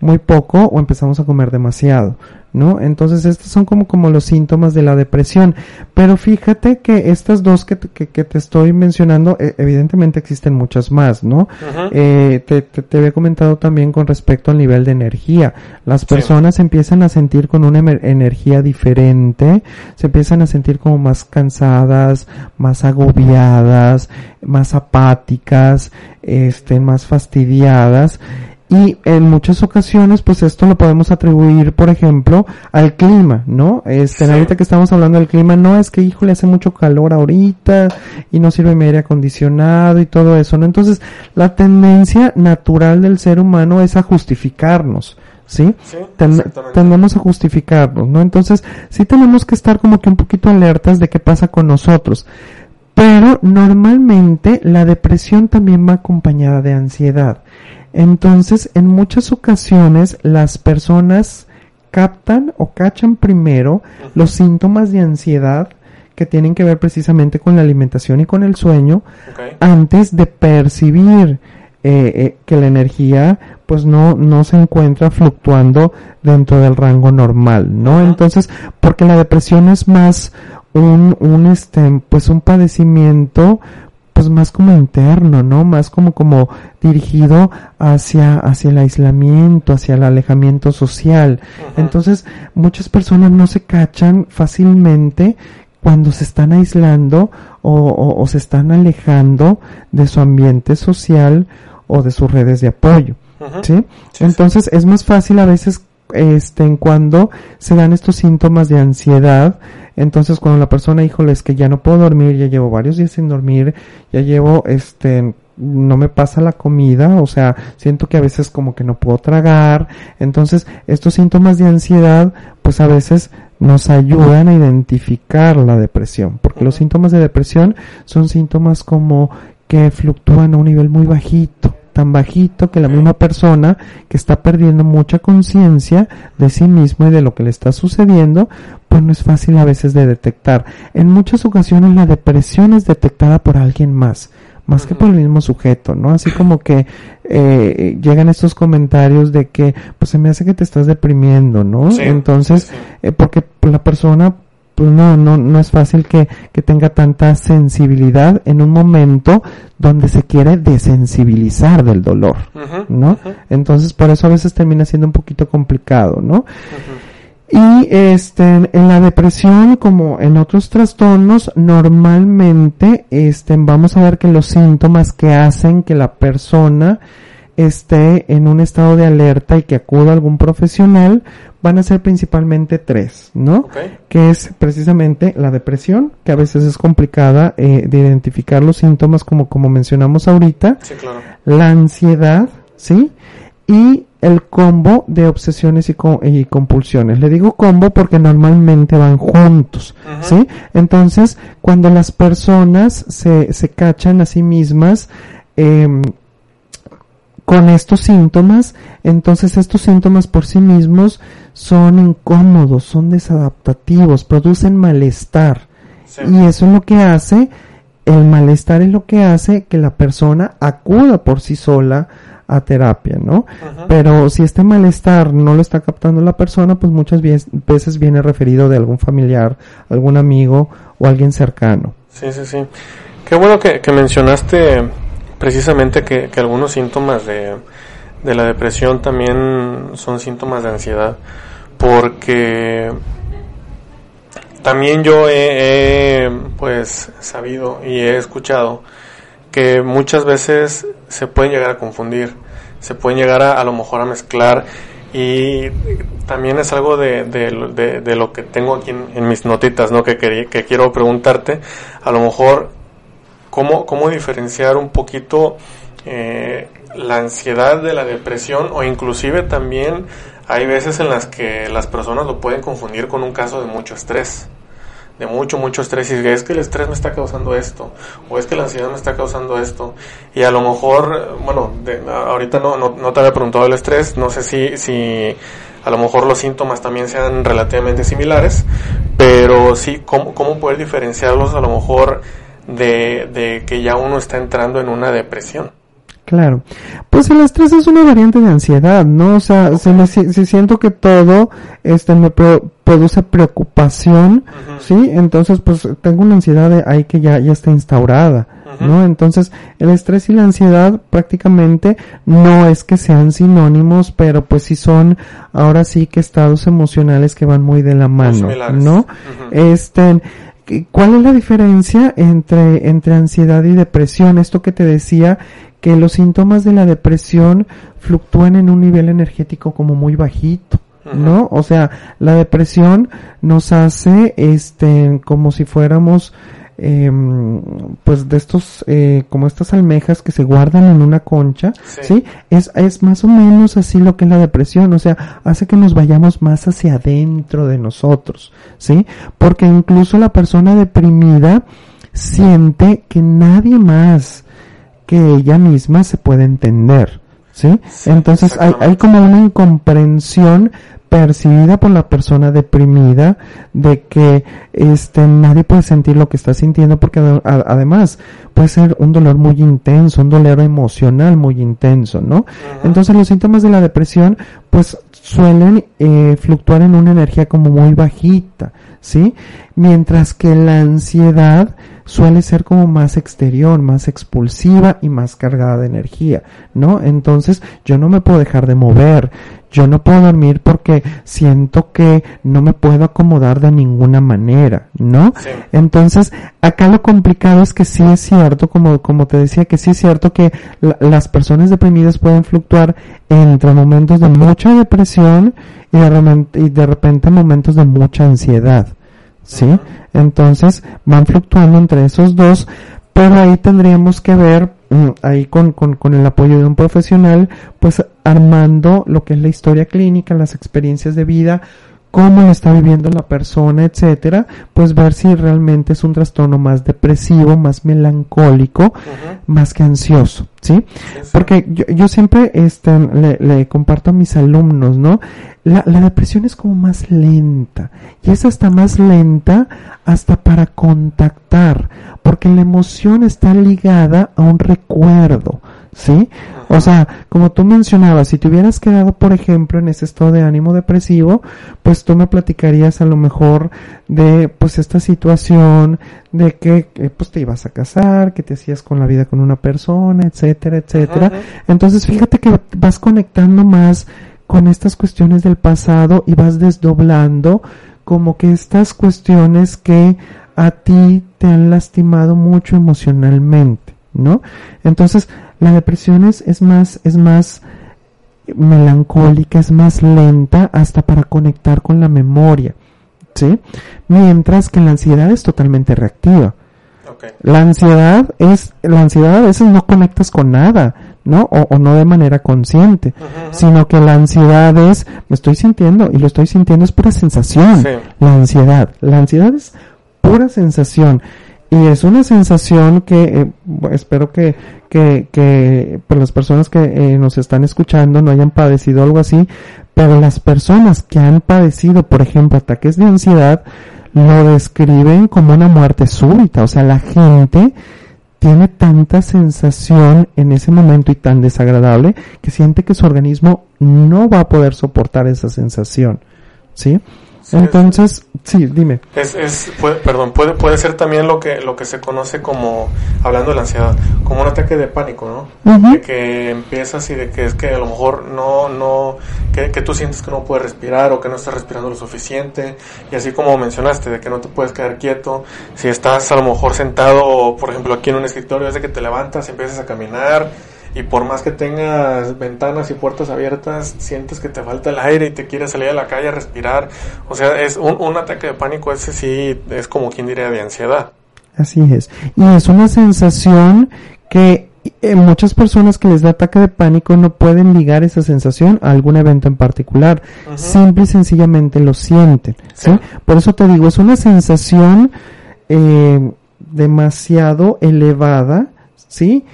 muy poco o empezamos a comer demasiado, ¿no? Entonces estos son como, como los síntomas de la depresión. Pero fíjate que estas dos que, que, que te estoy mencionando, eh, evidentemente existen muchas más, ¿no? eh, te, te, te, había comentado también con respecto al nivel de energía. Las personas sí. empiezan a sentir con una energía diferente, se empiezan a sentir como más cansadas, más agobiadas, más apáticas, este, más fastidiadas y en muchas ocasiones pues esto lo podemos atribuir por ejemplo al clima no este sí. ahorita que estamos hablando del clima no es que híjole hace mucho calor ahorita y no sirve mi aire acondicionado y todo eso no entonces la tendencia natural del ser humano es a justificarnos ¿sí? sí Ten tendemos a justificarnos, ¿no? Entonces, sí tenemos que estar como que un poquito alertas de qué pasa con nosotros. Pero normalmente la depresión también va acompañada de ansiedad. Entonces, en muchas ocasiones las personas captan o cachan primero los síntomas de ansiedad que tienen que ver precisamente con la alimentación y con el sueño okay. antes de percibir eh, eh, que la energía pues no, no se encuentra fluctuando dentro del rango normal, ¿no? Entonces, porque la depresión es más un, un este, pues un padecimiento pues más como interno, ¿no? Más como como dirigido hacia hacia el aislamiento, hacia el alejamiento social. Uh -huh. Entonces, muchas personas no se cachan fácilmente cuando se están aislando o, o, o se están alejando de su ambiente social o de sus redes de apoyo. Uh -huh. ¿sí? ¿sí? Entonces es más fácil a veces este en cuando se dan estos síntomas de ansiedad entonces cuando la persona híjole es que ya no puedo dormir ya llevo varios días sin dormir ya llevo este no me pasa la comida, o sea, siento que a veces como que no puedo tragar, entonces estos síntomas de ansiedad pues a veces nos ayudan a identificar la depresión, porque los síntomas de depresión son síntomas como que fluctúan a un nivel muy bajito, tan bajito que la misma persona que está perdiendo mucha conciencia de sí mismo y de lo que le está sucediendo, pues no es fácil a veces de detectar. En muchas ocasiones la depresión es detectada por alguien más más que por el mismo sujeto, ¿no? Así como que eh, llegan estos comentarios de que, pues se me hace que te estás deprimiendo, ¿no? Sí, Entonces, sí. Eh, porque la persona, pues no, no, no es fácil que, que tenga tanta sensibilidad en un momento donde se quiere desensibilizar del dolor, Uh -huh, ¿no? uh -huh. Entonces, por eso a veces termina siendo un poquito complicado, ¿no? Y este, en la depresión, como en otros trastornos, normalmente, este, vamos a ver que los síntomas que hacen que la persona esté en un estado de alerta y que acuda a algún profesional van a ser principalmente tres, ¿no? Okay. Que es precisamente la depresión, que a veces es complicada eh, de identificar los síntomas como, como mencionamos ahorita. Sí, claro. La ansiedad, ¿sí? Y el combo de obsesiones y, co y, compulsiones. Le digo combo porque normalmente van juntos. ¿sí? Entonces, cuando las personas se, se cachan a sí mismas, eh, con estos síntomas, entonces estos síntomas por sí mismos son incómodos, son desadaptativos, producen malestar. Sí. Y eso es lo que hace, el malestar es lo que hace que la persona acuda por sí sola a terapia, ¿no? Uh -huh. Pero si este malestar no lo está captando la persona, pues muchas veces viene referido de algún familiar, algún amigo o alguien cercano. Sí, sí, sí. Qué bueno que, que mencionaste precisamente que, que algunos síntomas de, de, la depresión también son síntomas de ansiedad, porque también yo he, pues sabido y he escuchado que muchas veces se pueden llegar a confundir, se pueden llegar a, a lo mejor a mezclar y también es algo de, de, de, lo que tengo aquí en, en mis notitas, ¿no? Que, que, que quiero preguntarte, a lo mejor cómo, cómo diferenciar un poquito eh, la ansiedad de la depresión o inclusive también hay veces en las que las personas lo pueden confundir con un caso de mucho estrés de mucho, mucho estrés y es que el estrés me está causando esto o es que la ansiedad me está causando esto y a lo mejor, bueno, de, ahorita no, no, no, te había preguntado el estrés, no sé si, si a lo mejor los síntomas también sean relativamente similares, pero sí, ¿cómo, cómo poder diferenciarlos a lo mejor de, de que ya uno está entrando en una depresión? Claro. Pues el estrés es una variante de ansiedad, ¿no? O sea, si, me, si, si siento que todo este me pro- produce preocupación, ¿sí? Entonces, pues tengo una ansiedad de ahí que ya, ya está instaurada, ¿no? Entonces, el estrés y la ansiedad prácticamente no es que sean sinónimos, pero pues sí son ahora sí que estados emocionales que van muy de la mano. ¿no? Ujú. Este, ¿qué- ¿cuál es la diferencia entre, entre ansiedad y depresión? Esto que te decía, que los síntomas de la depresión fluctúan en un nivel energético como muy bajito. ¿No? O sea, la depresión nos hace, este, como si fuéramos, em, pues de estos, eh, como estas almejas que se guardan en una concha, Sí. ¿sí? Es, es más o menos así lo que es la depresión, o sea, hace que nos vayamos más hacia adentro de nosotros, ¿sí? Porque incluso la persona deprimida siente que nadie más que ella misma se puede entender, ¿sí? Sí, Entonces hay, hay como una incomprensión percibida por la persona deprimida de que este nadie puede sentir lo que está sintiendo porque a- además puede ser un dolor muy intenso, un dolor emocional muy intenso, ¿no? Entonces los síntomas de la depresión pues suelen eh, fluctuar en una energía como muy bajita, ¿sí? Mientras que la ansiedad suele ser como más exterior, más expulsiva y más cargada de energía, ¿no? Entonces yo no me puedo dejar de mover, yo no puedo dormir porque siento que no me puedo acomodar de ninguna manera, ¿no? Sí. Entonces, acá lo complicado es que sí es cierto, como, como te decía, que sí es cierto que la- las personas deprimidas pueden fluctuar entre momentos de mucha depresión y de, repente, y de repente momentos de mucha ansiedad, ¿sí? Entonces, van fluctuando entre esos dos, pero ahí tendríamos que ver, ahí con, con, con el apoyo de un profesional, pues armando lo que es la historia clínica, las experiencias de vida, cómo lo está viviendo la persona, etcétera, pues ver si realmente es un trastorno más depresivo, más melancólico, más que ansioso, ¿sí? Porque yo, yo siempre este, le, le comparto a mis alumnos, ¿no? La, la depresión es como más lenta y es hasta más lenta hasta para contactar, porque la emoción está ligada a un recuerdo, ¿sí? O sea, como tú mencionabas, si te hubieras quedado, por ejemplo, en ese estado de ánimo depresivo, pues tú me platicarías a lo mejor de, pues, esta situación de que, eh, pues, te ibas a casar, que te hacías con la vida con una persona, etcétera, etcétera. Entonces, fíjate que vas conectando más con estas cuestiones del pasado y vas desdoblando como que estas cuestiones que a ti te han lastimado mucho emocionalmente, ¿no? Entonces, la depresión es, es más, es más melancólica, es más lenta hasta para conectar con la memoria, ¿sí? Mientras que la ansiedad es totalmente reactiva. La ansiedad es, la ansiedad a veces no conectas con nada, ¿no? O, o no de manera consciente, sino que la ansiedad es, me estoy sintiendo y lo estoy sintiendo es pura sensación. Sí. La ansiedad, la ansiedad es pura sensación y es una sensación que eh, espero que que que pues, las personas que eh, nos están escuchando no hayan padecido algo así, pero las personas que han padecido, por ejemplo, ataques de ansiedad lo describen como una muerte súbita, o sea, la gente tiene tanta sensación en ese momento y tan desagradable que siente que su organismo no va a poder soportar esa sensación, ¿sí? Sí, Entonces, sí, dime. Es, es puede- perdón, puede, puede ser también lo que, lo que se conoce como, hablando de la ansiedad, como un ataque de pánico, ¿no? De que empiezas y de que es que a lo mejor no, no, que, que tú sientes que no puedes respirar o que no estás respirando lo suficiente. Y así como mencionaste, de que no te puedes quedar quieto. Si estás a lo mejor sentado, por ejemplo, aquí en un escritorio, es de que te levantas, empiezas a caminar. Y por más que tengas ventanas y puertas abiertas, sientes que te falta el aire y te quieres salir a la calle a respirar. O sea, es un, un ataque de pánico, ese sí es como quien diría de ansiedad. Así es. Y es una sensación que eh, muchas personas que les da ataque de pánico no pueden ligar esa sensación a algún evento en particular. Simple y sencillamente lo sienten. ¿sí? Sí. Por eso te digo, es una sensación eh, demasiado elevada, ¿sí?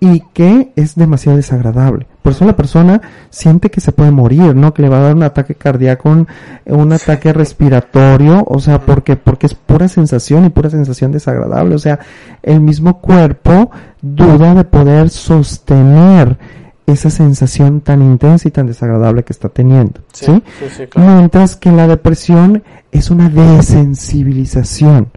Y que es demasiado desagradable. Por eso la persona siente que se puede morir, ¿no? Que le va a dar un ataque cardíaco, un, un ataque respiratorio, o sea, porque, porque es pura sensación y pura sensación desagradable. O sea, el mismo cuerpo duda de poder sostener esa sensación tan intensa y tan desagradable que está teniendo, ¿sí? Sí, sí, sí, claro. Mientras que la depresión es una desensibilización,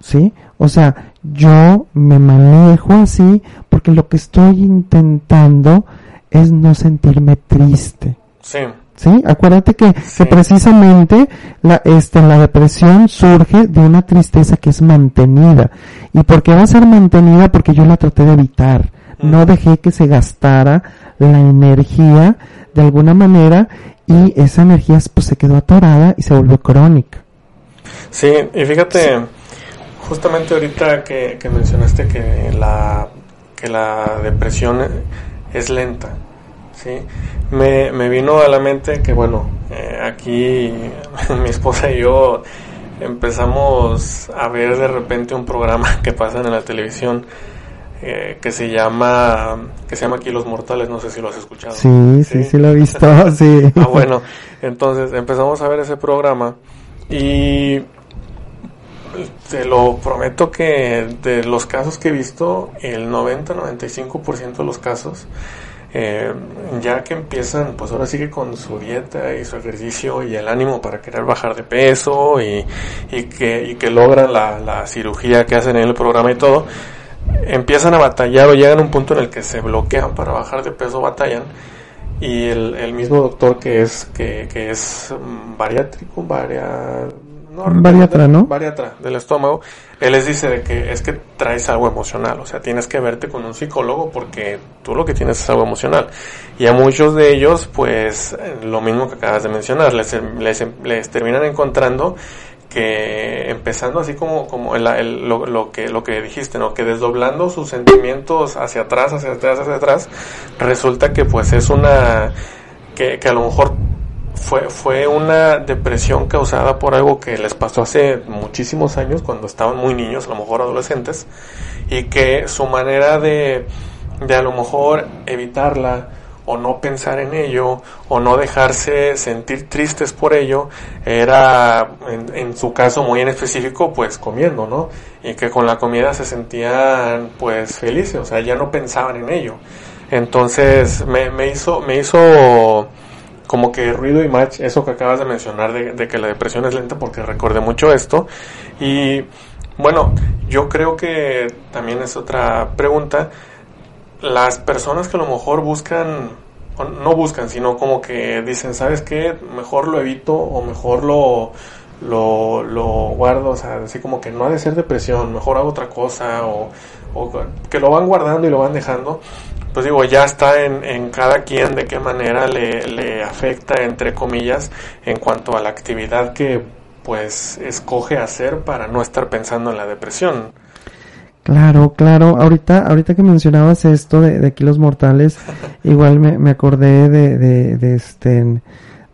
¿sí? O sea, yo me manejo así porque lo que estoy intentando es no sentirme triste, Sí, ¿sí? Acuérdate que, Sí. que precisamente la, este, la depresión surge de una tristeza que es mantenida. ¿Y por qué va a ser mantenida? Porque yo la traté de evitar. No Mm. dejé que se gastara la energía de alguna manera y esa energía pues se quedó atorada y se volvió crónica. sí, y fíjate, justamente ahorita que, que mencionaste que la, que la depresión es lenta, ¿sí? Me, me vino a la mente que, bueno, eh, aquí mi esposa y yo empezamos a ver de repente un programa que pasa en la televisión eh, que se llama que se llama Aquí los Mortales, no sé si lo has escuchado. Sí, sí, sí, lo he visto, sí. Ah, bueno, entonces empezamos a ver ese programa y te lo prometo que de los casos que he visto, el 90-95% de los casos, eh, ya que empiezan, pues ahora sigue con su dieta y su ejercicio y el ánimo para querer bajar de peso y, que, y que logran la, cirugía que hacen en el programa y todo, empiezan a batallar o llegan a un punto en el que se bloquean para bajar de peso, batallan. Y el, el mismo doctor que es que, que es mm, bariátrico, baria, no, Bariatra, ¿no? Bariatra. Del estómago, él les dice de que es que traes algo emocional, o sea, tienes que verte con un psicólogo porque tú lo que tienes es algo emocional. Y a muchos de ellos, pues, lo mismo que acabas de mencionar, les, les, les terminan encontrando que empezando así como como el, el- lo, lo que lo que dijiste no que desdoblando sus sentimientos hacia atrás hacia atrás hacia atrás resulta que pues es una que, que a lo mejor fue fue una depresión causada por algo que les pasó hace muchísimos años cuando estaban muy niños a lo mejor adolescentes y que su manera de de a lo mejor evitarla o no pensar en ello o no dejarse sentir tristes por ello era en, su caso muy en específico pues comiendo no y que con la comida se sentían pues felices o sea ya no pensaban en ello. Entonces me, me hizo me hizo como que ruido y match eso que acabas de mencionar de, de que la depresión es lenta porque recordé mucho esto y bueno yo creo que también es otra pregunta las personas que a lo mejor buscan, no buscan, sino como que dicen, ¿sabes qué? Mejor lo evito o mejor lo, lo, lo guardo, o sea, así como que no ha de ser depresión, mejor hago otra cosa, o que lo van guardando y lo van dejando. Pues digo, ya está en, en cada quien de qué manera le, le afecta, entre comillas, en cuanto a la actividad que pues escoge hacer para no estar pensando en la depresión. Claro, claro. Ahorita, ahorita que mencionabas esto de, de aquí los mortales, igual me, me acordé de, de, de este,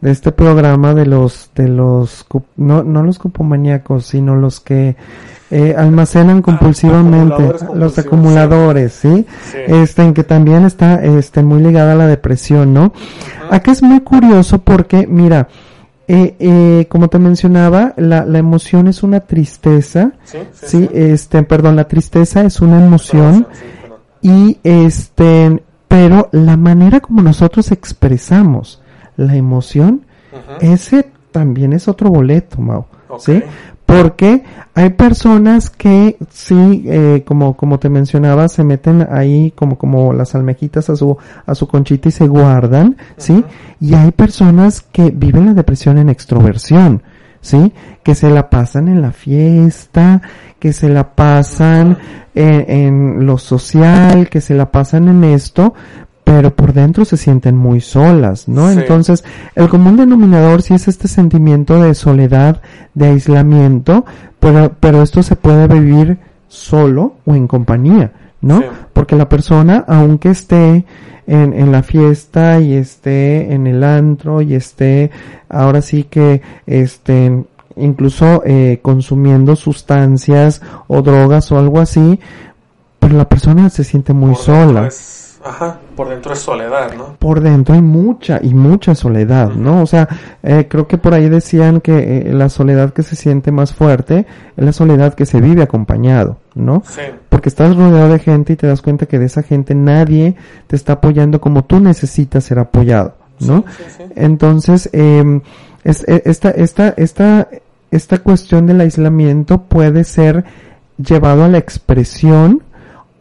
de este programa de los, de los, no, no los cupomaníacos, sino los que eh, almacenan compulsivamente, acumuladores los acumuladores, ¿sí? Sí. Este, en que también está, este, muy ligada a la depresión, ¿no? Acá es muy curioso porque, mira, eh, eh, como te mencionaba, la, la emoción es una tristeza, Sí, sí, Sí, este, perdón, la tristeza es una emoción y este, pero la manera como nosotros expresamos la emoción, ese también es otro boleto, Mau, Ok. ¿sí? Porque hay personas que sí, eh, como, como te mencionaba, se meten ahí como, como las almejitas a su, a su conchita y se guardan, ¿sí? Y hay personas que viven la depresión en extroversión, ¿sí? Que se la pasan en la fiesta, que se la pasan en, en lo social, que se la pasan en esto, pero por dentro se sienten muy solas, ¿no? Sí. Entonces, el común denominador sí es este sentimiento de soledad, de aislamiento, pero, pero esto se puede vivir solo o en compañía, ¿no? Sí. Porque la persona, aunque esté en, en la fiesta y esté en el antro y esté ahora sí que este incluso eh, consumiendo sustancias o drogas o algo así, pero la persona se siente muy Por sola. es Ajá, por dentro es soledad, ¿no? Por dentro hay mucha y mucha soledad, ¿no? O sea, eh, creo que por ahí decían que eh, la soledad que se siente más fuerte es la soledad que se vive acompañado, ¿no? Sí. Porque estás rodeado de gente y te das cuenta que de esa gente nadie te está apoyando como tú necesitas ser apoyado, ¿no? Sí, sí, sí. Entonces, eh, es, e- esta, esta, esta, esta cuestión del aislamiento puede ser llevado a la expresión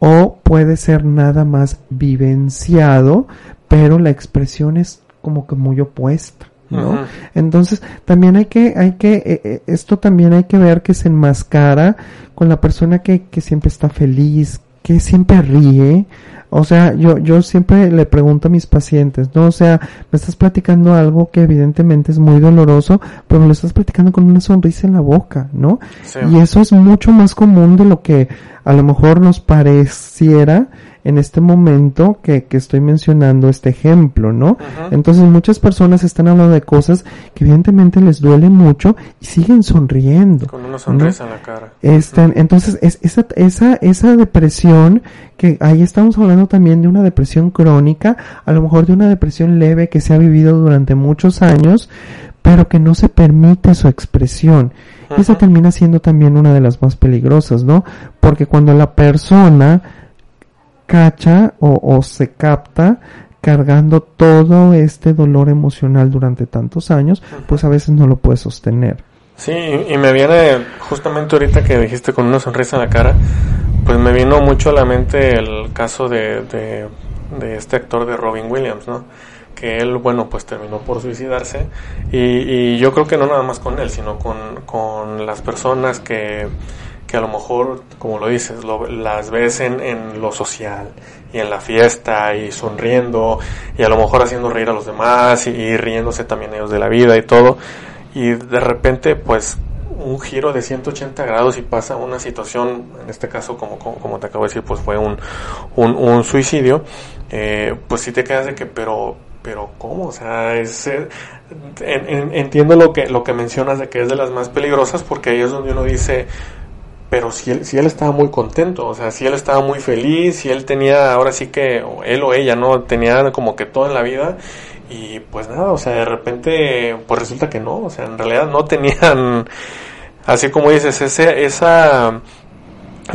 o puede ser nada más vivenciado, pero la expresión es como que muy opuesta. ¿no? Entonces, también hay que, hay que, eh, eh, esto también hay que ver que se enmascara con la persona que, que siempre está feliz, que siempre ríe. O sea, yo, yo siempre le pregunto a mis pacientes, ¿no? O sea, me estás platicando algo que evidentemente es muy doloroso, pero me lo estás platicando con una sonrisa en la boca, ¿no? Sí. Y eso es mucho más común de lo que a lo mejor nos pareciera en este momento que, que estoy mencionando este ejemplo, ¿no? Entonces muchas personas están hablando de cosas que evidentemente les duele mucho y siguen sonriendo. Con una sonrisa en la cara. Este, entonces, es, esa, esa, esa depresión, que ahí estamos hablando también de una depresión crónica, a lo mejor de una depresión leve que se ha vivido durante muchos años, pero que no se permite su expresión. Y esa termina siendo también una de las más peligrosas, ¿no? Porque cuando la persona cacha o, o se capta cargando todo este dolor emocional durante tantos años, pues a veces no lo puede sostener. Sí, y y me viene justamente ahorita que dijiste con una sonrisa en la cara, pues me vino mucho a la mente el caso de, de, de este actor de Robin Williams, ¿no? Que él, bueno, pues terminó por suicidarse. Y, y yo creo que no nada más con él, sino con, con las personas que, que a lo mejor, como lo dices, lo- las ves en, en lo social y en la fiesta y sonriendo y a lo mejor haciendo reír a los demás y, riéndose también ellos de la vida y todo. Y de repente pues un giro de 180 grados y pasa una situación, en este caso como, como, como te acabo de decir, pues fue un, un, suicidio, eh, pues sí te quedas de que, pero, pero ¿cómo? O sea, es, eh, en- en- entiendo lo que, lo que mencionas de que es de las más peligrosas porque ahí es donde uno dice, pero si él, si él estaba muy contento, o sea, si él estaba muy feliz, si él tenía, ahora sí que, o él o ella, ¿no? Tenía como que todo en la vida, y pues nada, o sea, de repente, pues resulta que no, o sea, en realidad no tenían, así como dices, ese, esa,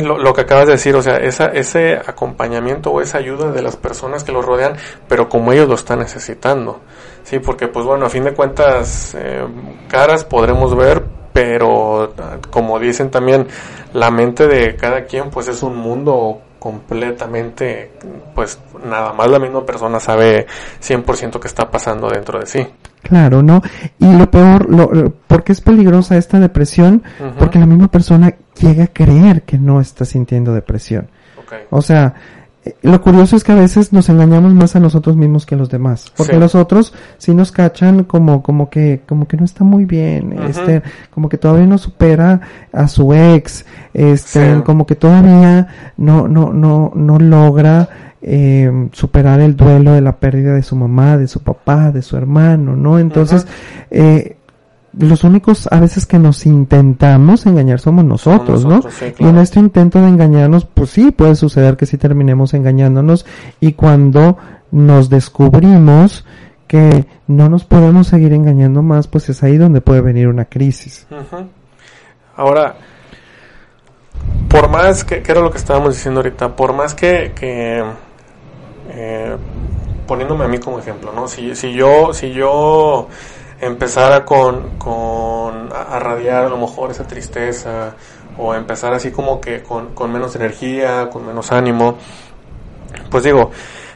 lo, lo que acabas de decir, o sea, esa, ese acompañamiento o esa ayuda de las personas que los rodean, pero como ellos lo están necesitando, sí, porque pues bueno, a fin de cuentas, eh, caras podremos ver, pero ah, como dicen también, la mente de cada quien pues es un mundo completamente, pues nada más la misma persona sabe 100% qué está pasando dentro de sí. Claro, ¿no? Y lo peor, lo, lo- ¿por qué es peligrosa esta depresión? Porque la misma persona llega a creer que no está sintiendo depresión. O sea, lo curioso es que a veces nos engañamos más a nosotros mismos que a los demás. Porque Sí. los otros sí nos cachan como, como que, como que no está muy bien, este, como que todavía no supera a su ex, este, Sí. como que todavía no, no, no, no logra, eh, superar el duelo de la pérdida de su mamá, de su papá, de su hermano, ¿no? Entonces, eh, los únicos a veces que nos intentamos engañar somos nosotros, ¿no? nosotros, sí, Y en este intento de engañarnos, pues sí, puede suceder que sí terminemos engañándonos y cuando nos descubrimos que no nos podemos seguir engañando más, pues es ahí donde puede venir una crisis. Ahora, por más que, que era lo que estábamos diciendo ahorita, por más que, que eh, poniéndome a mí como ejemplo, ¿no? Si, si yo, si yo empezara con, con a, radiar a lo mejor esa tristeza, o empezar así como que con, con menos energía, con menos ánimo, pues digo,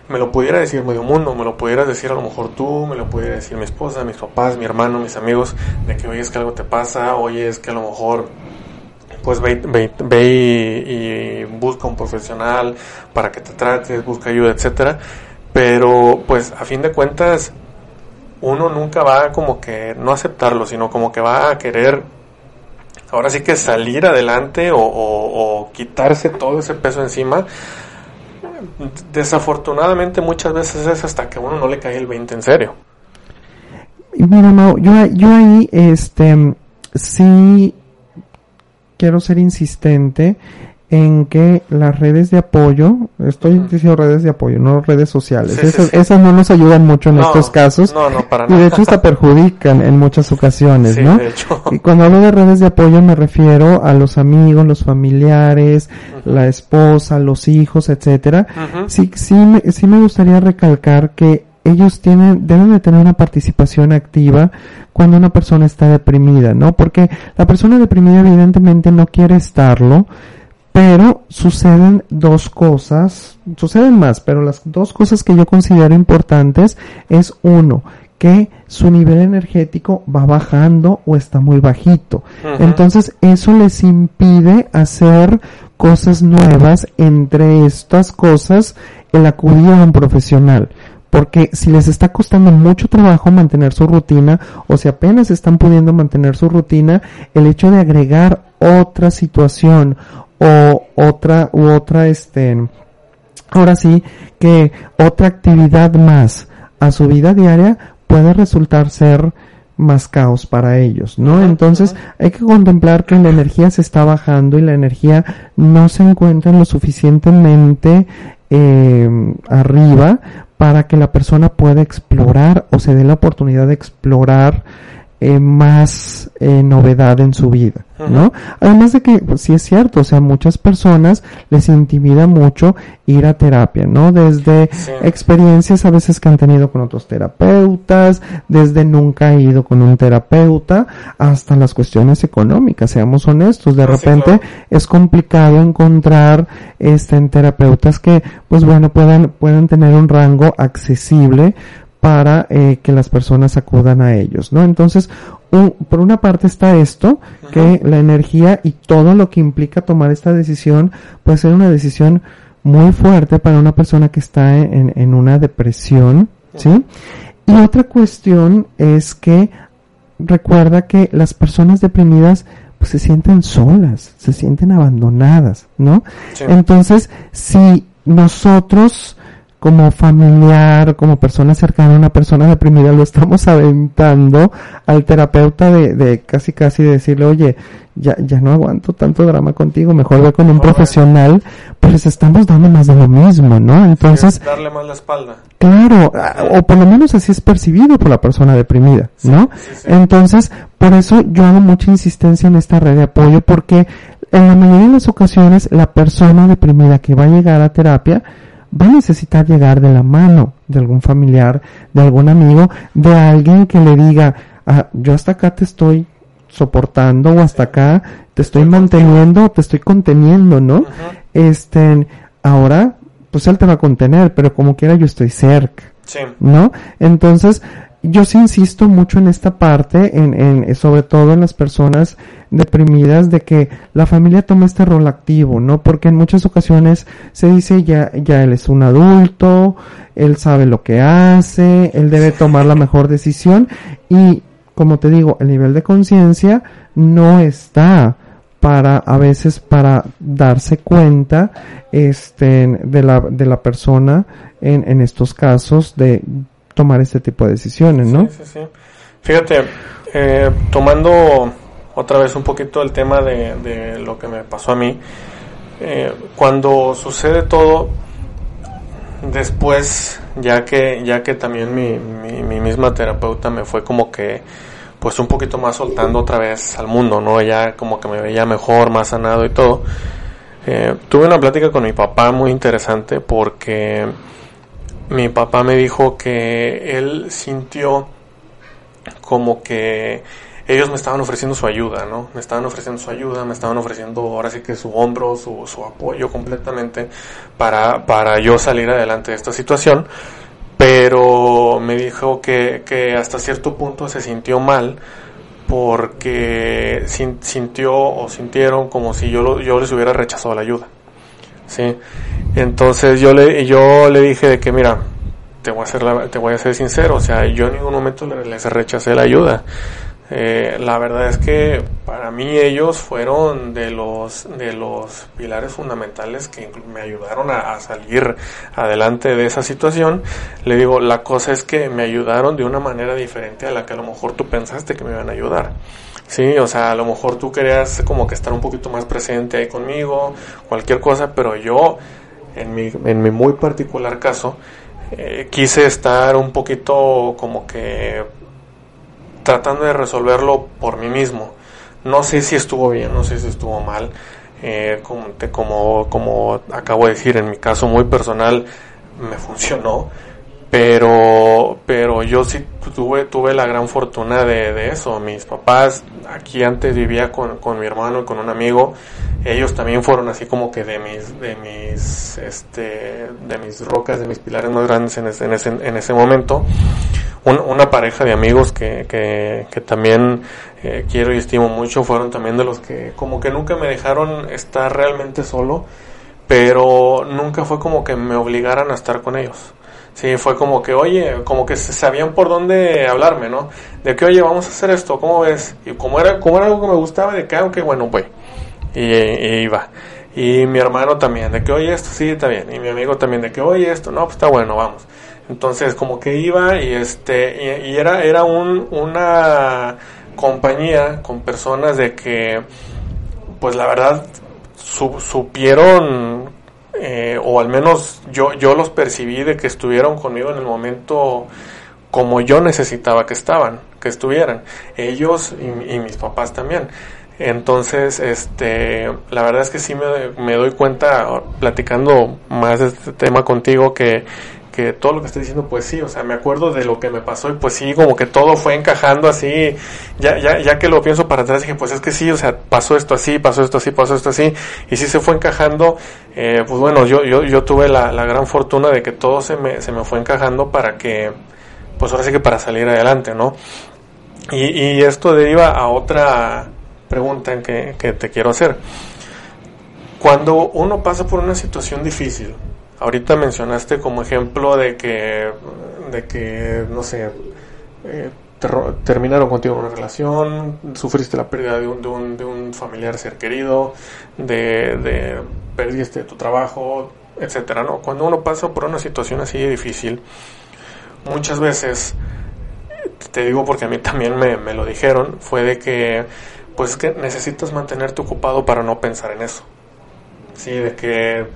me lo pudiera decir medio mundo, me lo pudieras decir a lo mejor tú, me lo pudiera decir mi esposa, mis papás, mi hermano, mis amigos, de que oye es que algo te pasa, oye es que a lo mejor pues ve, ve, ve y, y busca un profesional para que te trates, busca ayuda, etcétera. Pero pues a fin de cuentas uno nunca va como que no aceptarlo, sino como que va a querer ahora sí que salir adelante o, o, quitarse todo ese peso encima. Desafortunadamente muchas veces es hasta que a uno no le cae el 20 en serio. Mira, Mau, yo, yo ahí, este, sí quiero ser insistente en que las redes de apoyo, estoy diciendo redes de apoyo, no redes sociales, Sí, esas, sí. esas no nos ayudan mucho en No, estos casos No, no, para y de hecho hasta perjudican en muchas ocasiones, ¿no? de hecho. Y cuando hablo de redes de apoyo me refiero a los amigos, los familiares, la esposa, los hijos, etcétera. Sí, sí, me- sí me gustaría recalcar que ellos tienen, deben de tener una participación activa cuando una persona está deprimida, ¿no? Porque la persona deprimida evidentemente no quiere estarlo, pero suceden dos cosas, suceden más, pero las dos cosas que yo considero importantes es uno, que su nivel energético va bajando o está muy bajito. Entonces eso les impide hacer cosas nuevas, entre estas cosas el acudir a un profesional. Porque si les está costando mucho trabajo mantener su rutina o si apenas están pudiendo mantener su rutina, el hecho de agregar otra situación o otra u otra este ahora sí que otra actividad más a su vida diaria puede resultar ser más caos para ellos, ¿no? Entonces hay que contemplar que la energía se está bajando y la energía no se encuentra lo suficientemente eh, arriba para que la persona pueda explorar o se dé la oportunidad de explorar eh, más eh, novedad en su vida, ¿no? Además de que, pues, sí es cierto, o sea, muchas personas les intimida mucho ir a terapia, ¿no? Desde Sí. experiencias a veces que han tenido con otros terapeutas, desde nunca he ido con un terapeuta, hasta las cuestiones económicas, seamos honestos, de sí, repente claro. es complicado encontrar este en terapeutas que pues bueno puedan puedan tener un rango accesible para eh, que las personas acudan a ellos, ¿no? Entonces, un- por una parte está esto, que la energía y todo lo que implica tomar esta decisión puede ser una decisión muy fuerte para una persona que está en, en una depresión, ¿sí? Y otra cuestión es que recuerda que las personas deprimidas pues se sienten solas, se sienten abandonadas, ¿no? Sí. Entonces, si nosotros como familiar, como persona cercana a una persona deprimida, lo estamos aventando al terapeuta de, de casi casi decirle, oye, ya, ya no aguanto tanto drama contigo, mejor ve con un profesional, pues estamos dando más de lo mismo, ¿no? Entonces, darle más la espalda. Claro, a- o por lo menos así es percibido por la persona deprimida, ¿no? sí, sí. Entonces, por eso yo hago mucha insistencia en esta red de apoyo porque en la mayoría de las ocasiones la persona deprimida que va a llegar a terapia va a necesitar llegar de la mano de algún familiar, de algún amigo, de alguien que le diga, ah, yo hasta acá te estoy soportando o hasta acá te estoy manteniendo, te estoy conteniendo, ¿no? Este, ahora, pues él te va a contener, pero como quiera yo estoy cerca. Sí. ¿no? Entonces, yo sí insisto mucho en esta parte, en, en, sobre todo en las personas deprimidas, de que la familia tome este rol activo, ¿no? Porque en muchas ocasiones se dice ya, ya él es un adulto, él sabe lo que hace, él debe tomar la mejor decisión y, como te digo, el nivel de conciencia no está para a veces para darse cuenta este de la de la persona en, en estos casos de tomar este tipo de decisiones, ¿no? Sí, sí, sí. Fíjate, eh, tomando otra vez un poquito el tema de, lo que me pasó a mí, eh, cuando sucede todo, después, ya que, ya que también mi, mi, mi misma terapeuta me fue como que, pues un poquito más soltando otra vez al mundo, ¿no? Ya como que me veía mejor, más sanado y todo. Eh, tuve una plática con mi papá muy interesante porque mi papá me dijo que él sintió como que ellos me estaban ofreciendo su ayuda, ¿no? Me estaban ofreciendo su ayuda, me estaban ofreciendo ahora sí que su hombro, su, su apoyo completamente para, para yo salir adelante de esta situación. Pero me dijo que, que hasta cierto punto se sintió mal porque sin- sintió o sintieron como si yo, yo les hubiera rechazado la ayuda. ¿Sí? Entonces yo le, yo le dije de que mira, te voy a ser, la- te voy a ser sincero, o sea, yo en ningún momento le- les rechacé la ayuda. Eh, la verdad es que para mí ellos fueron de los de los pilares fundamentales que me ayudaron a, salir adelante de esa situación. Le digo, la cosa es que me ayudaron de una manera diferente a la que a lo mejor tú pensaste que me iban a ayudar. Sí, o sea, a lo mejor tú querías como que estar un poquito más presente ahí conmigo, cualquier cosa, pero yo, en mi, en mi muy particular caso, eh, quise estar un poquito como que tratando de resolverlo por mí mismo. No sé si estuvo bien, no sé si estuvo mal. Eh, como, como, como acabo de decir, en mi caso muy personal me funcionó, pero, pero yo sí tuve, tuve la gran fortuna de, de eso. Mis papás, aquí antes vivía con, con mi hermano y con un amigo, ellos también fueron así como que de mis, de mis, este, de mis rocas, de mis pilares más grandes en ese, en ese, en ese momento. una pareja de amigos que, que, que también eh, quiero y estimo mucho fueron también de los que como que nunca me dejaron estar realmente solo, pero nunca fue como que me obligaran a estar con ellos. Sí, fue como que, oye, como que sabían por dónde hablarme, ¿no? De que, oye, vamos a hacer esto, ¿cómo ves? Y como era, como era algo que me gustaba, de que, aunque, ah, bueno, pues y, iba. Y mi hermano también, de que oye esto, sí, está bien. Y mi amigo también, de que oye esto, no, pues está bueno, vamos. Entonces como que iba y este, y, era, era un, una compañía con personas de que, pues la verdad, supieron, eh, o al menos yo, yo los percibí de que estuvieron conmigo en el momento como yo necesitaba que estaban, que estuvieran. Ellos y mis papás también. Entonces, este, la verdad es que sí me, doy cuenta, platicando más de este tema contigo, que, que todo lo que estoy diciendo, pues sí, o sea, me acuerdo de lo que me pasó y pues sí, como que todo fue encajando así, ya, ya, ya que lo pienso para atrás, dije, pues es que sí, o sea, pasó esto así, pasó esto así, pasó esto así, y sí se fue encajando, eh, pues bueno, yo, yo, yo tuve la, la gran fortuna de que todo se me, se me fue encajando para que, pues ahora sí que para salir adelante, ¿no? Y, y esto deriva a otra, pregunta que, que te quiero hacer. Cuando uno pasa por una situación difícil, ahorita mencionaste como ejemplo de que, de que no sé, eh, terminaron contigo una relación, sufriste la pérdida de un, de un, de un familiar ser querido, de, de perdiste tu trabajo, etcétera, ¿no? Cuando uno pasa por una situación así de difícil, muchas veces, te digo porque a mí también me, me lo dijeron, fue de que pues es que necesitas mantenerte ocupado para no pensar en eso. Sí, de que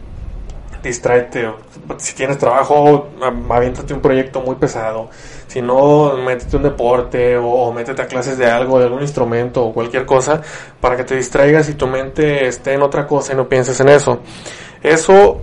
distráete. Si tienes trabajo, aviéntate un proyecto muy pesado. Si no, métete un deporte o, métete a clases de algo, de algún instrumento o cualquier cosa para que te distraigas y tu mente esté en otra cosa y no pienses en eso. Eso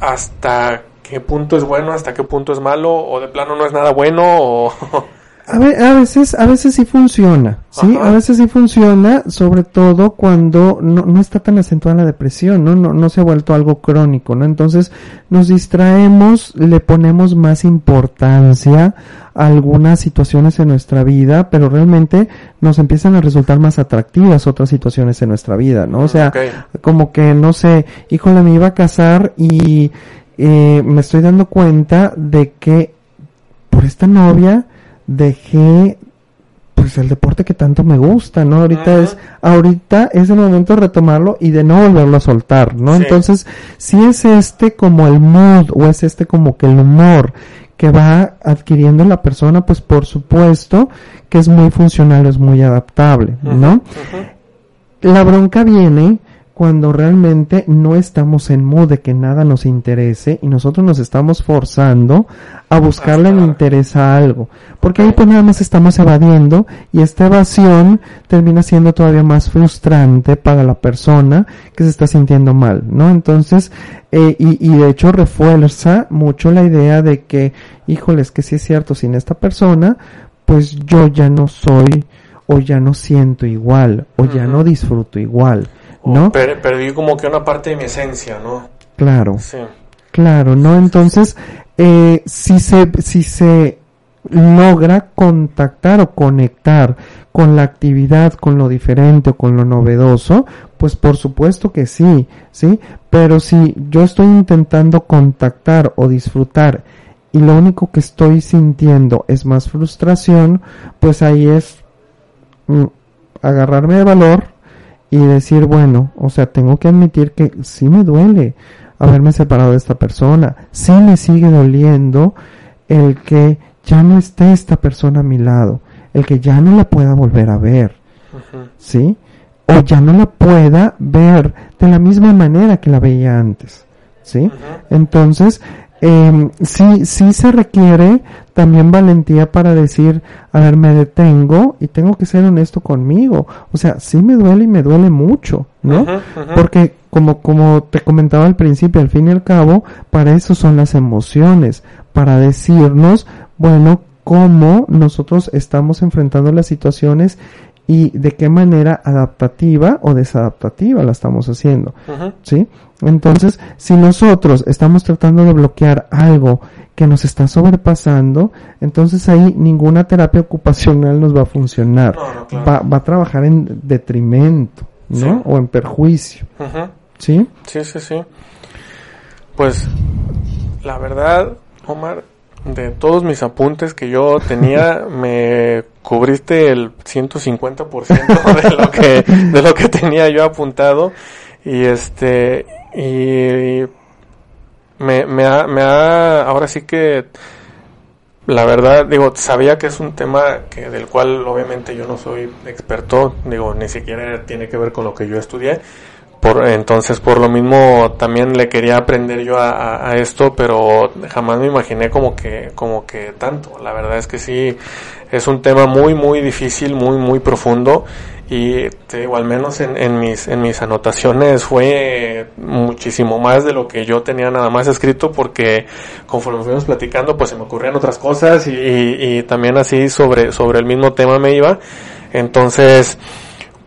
hasta qué punto es bueno, hasta qué punto es malo o de plano no es nada bueno o... A, veces, a veces sí funciona, ¿sí? A veces sí funciona, sobre todo cuando no, no está tan acentuada la depresión, ¿no? ¿no? No se ha vuelto algo crónico, ¿no? Entonces nos distraemos, le ponemos más importancia a algunas situaciones en nuestra vida, pero realmente nos empiezan a resultar más atractivas otras situaciones en nuestra vida, ¿no? O sea, como que, no sé, híjole, me iba a casar y eh, me estoy dando cuenta de que por esta novia, dejé pues el deporte que tanto me gusta, ¿no? Ahorita es, ahorita es el momento de retomarlo y de no volverlo a soltar, ¿no? Entonces, si es este como el mood o es este como que el humor que va adquiriendo la persona, pues por supuesto que es muy funcional, es muy adaptable, ¿no? La bronca viene cuando realmente no estamos en mood de que nada nos interese y nosotros nos estamos forzando a buscarle el interés a algo. Porque ahí pues nada más estamos evadiendo y esta evasión termina siendo todavía más frustrante para la persona que se está sintiendo mal, ¿no? Entonces, eh, y, y de hecho refuerza mucho la idea de que, híjoles, que si es cierto, sin esta persona, pues yo ya no soy o ya no siento igual o ya no disfruto igual. ¿No? perdí como que una parte de mi esencia, ¿no? Claro. Sí. Claro, ¿no? Entonces, eh, si se, si se logra contactar o conectar con la actividad, con lo diferente o con lo novedoso, pues por supuesto que sí, ¿sí? Pero si yo estoy intentando contactar o disfrutar y lo único que estoy sintiendo es más frustración, pues ahí es mm, agarrarme de valor y decir, bueno, o sea, tengo que admitir que sí me duele haberme separado de esta persona, sí me sigue doliendo el que ya no esté esta persona a mi lado, el que ya no la pueda volver a ver, ¿sí? O ya no la pueda ver de la misma manera que la veía antes, ¿sí? Entonces, eh, sí, sí se requiere también valentía para decir, a ver, me detengo y tengo que ser honesto conmigo. O sea, sí me duele y me duele mucho, ¿no? Porque como, como te comentaba al principio, al fin y al cabo, para eso son las emociones, para decirnos, bueno, cómo nosotros estamos enfrentando las situaciones y de qué manera adaptativa o desadaptativa la estamos haciendo. ¿Sí? Entonces, si nosotros estamos tratando de bloquear algo que nos está sobrepasando, entonces ahí ninguna terapia ocupacional nos va a funcionar. va, va, a trabajar en detrimento, ¿no? O en perjuicio. ¿Sí? Sí, sí, sí. Pues, la verdad, Omar, de todos mis apuntes que yo tenía, me cubriste el 150% de lo que de lo que tenía yo apuntado. Y este y me, me, ha, me ha ahora sí que la verdad digo sabía que es un tema que del cual obviamente yo no soy experto digo ni siquiera tiene que ver con lo que yo estudié por, entonces, por lo mismo, también le quería aprender yo a, esto, pero jamás me imaginé como que, como que tanto. La verdad es que sí, es un tema muy, muy difícil, muy, muy profundo. Y te digo, al menos en, en, mis, en mis anotaciones fue muchísimo más de lo que yo tenía nada más escrito, porque conforme fuimos platicando, pues se me ocurrían otras cosas y, y, también así sobre, sobre el mismo tema me iba. Entonces,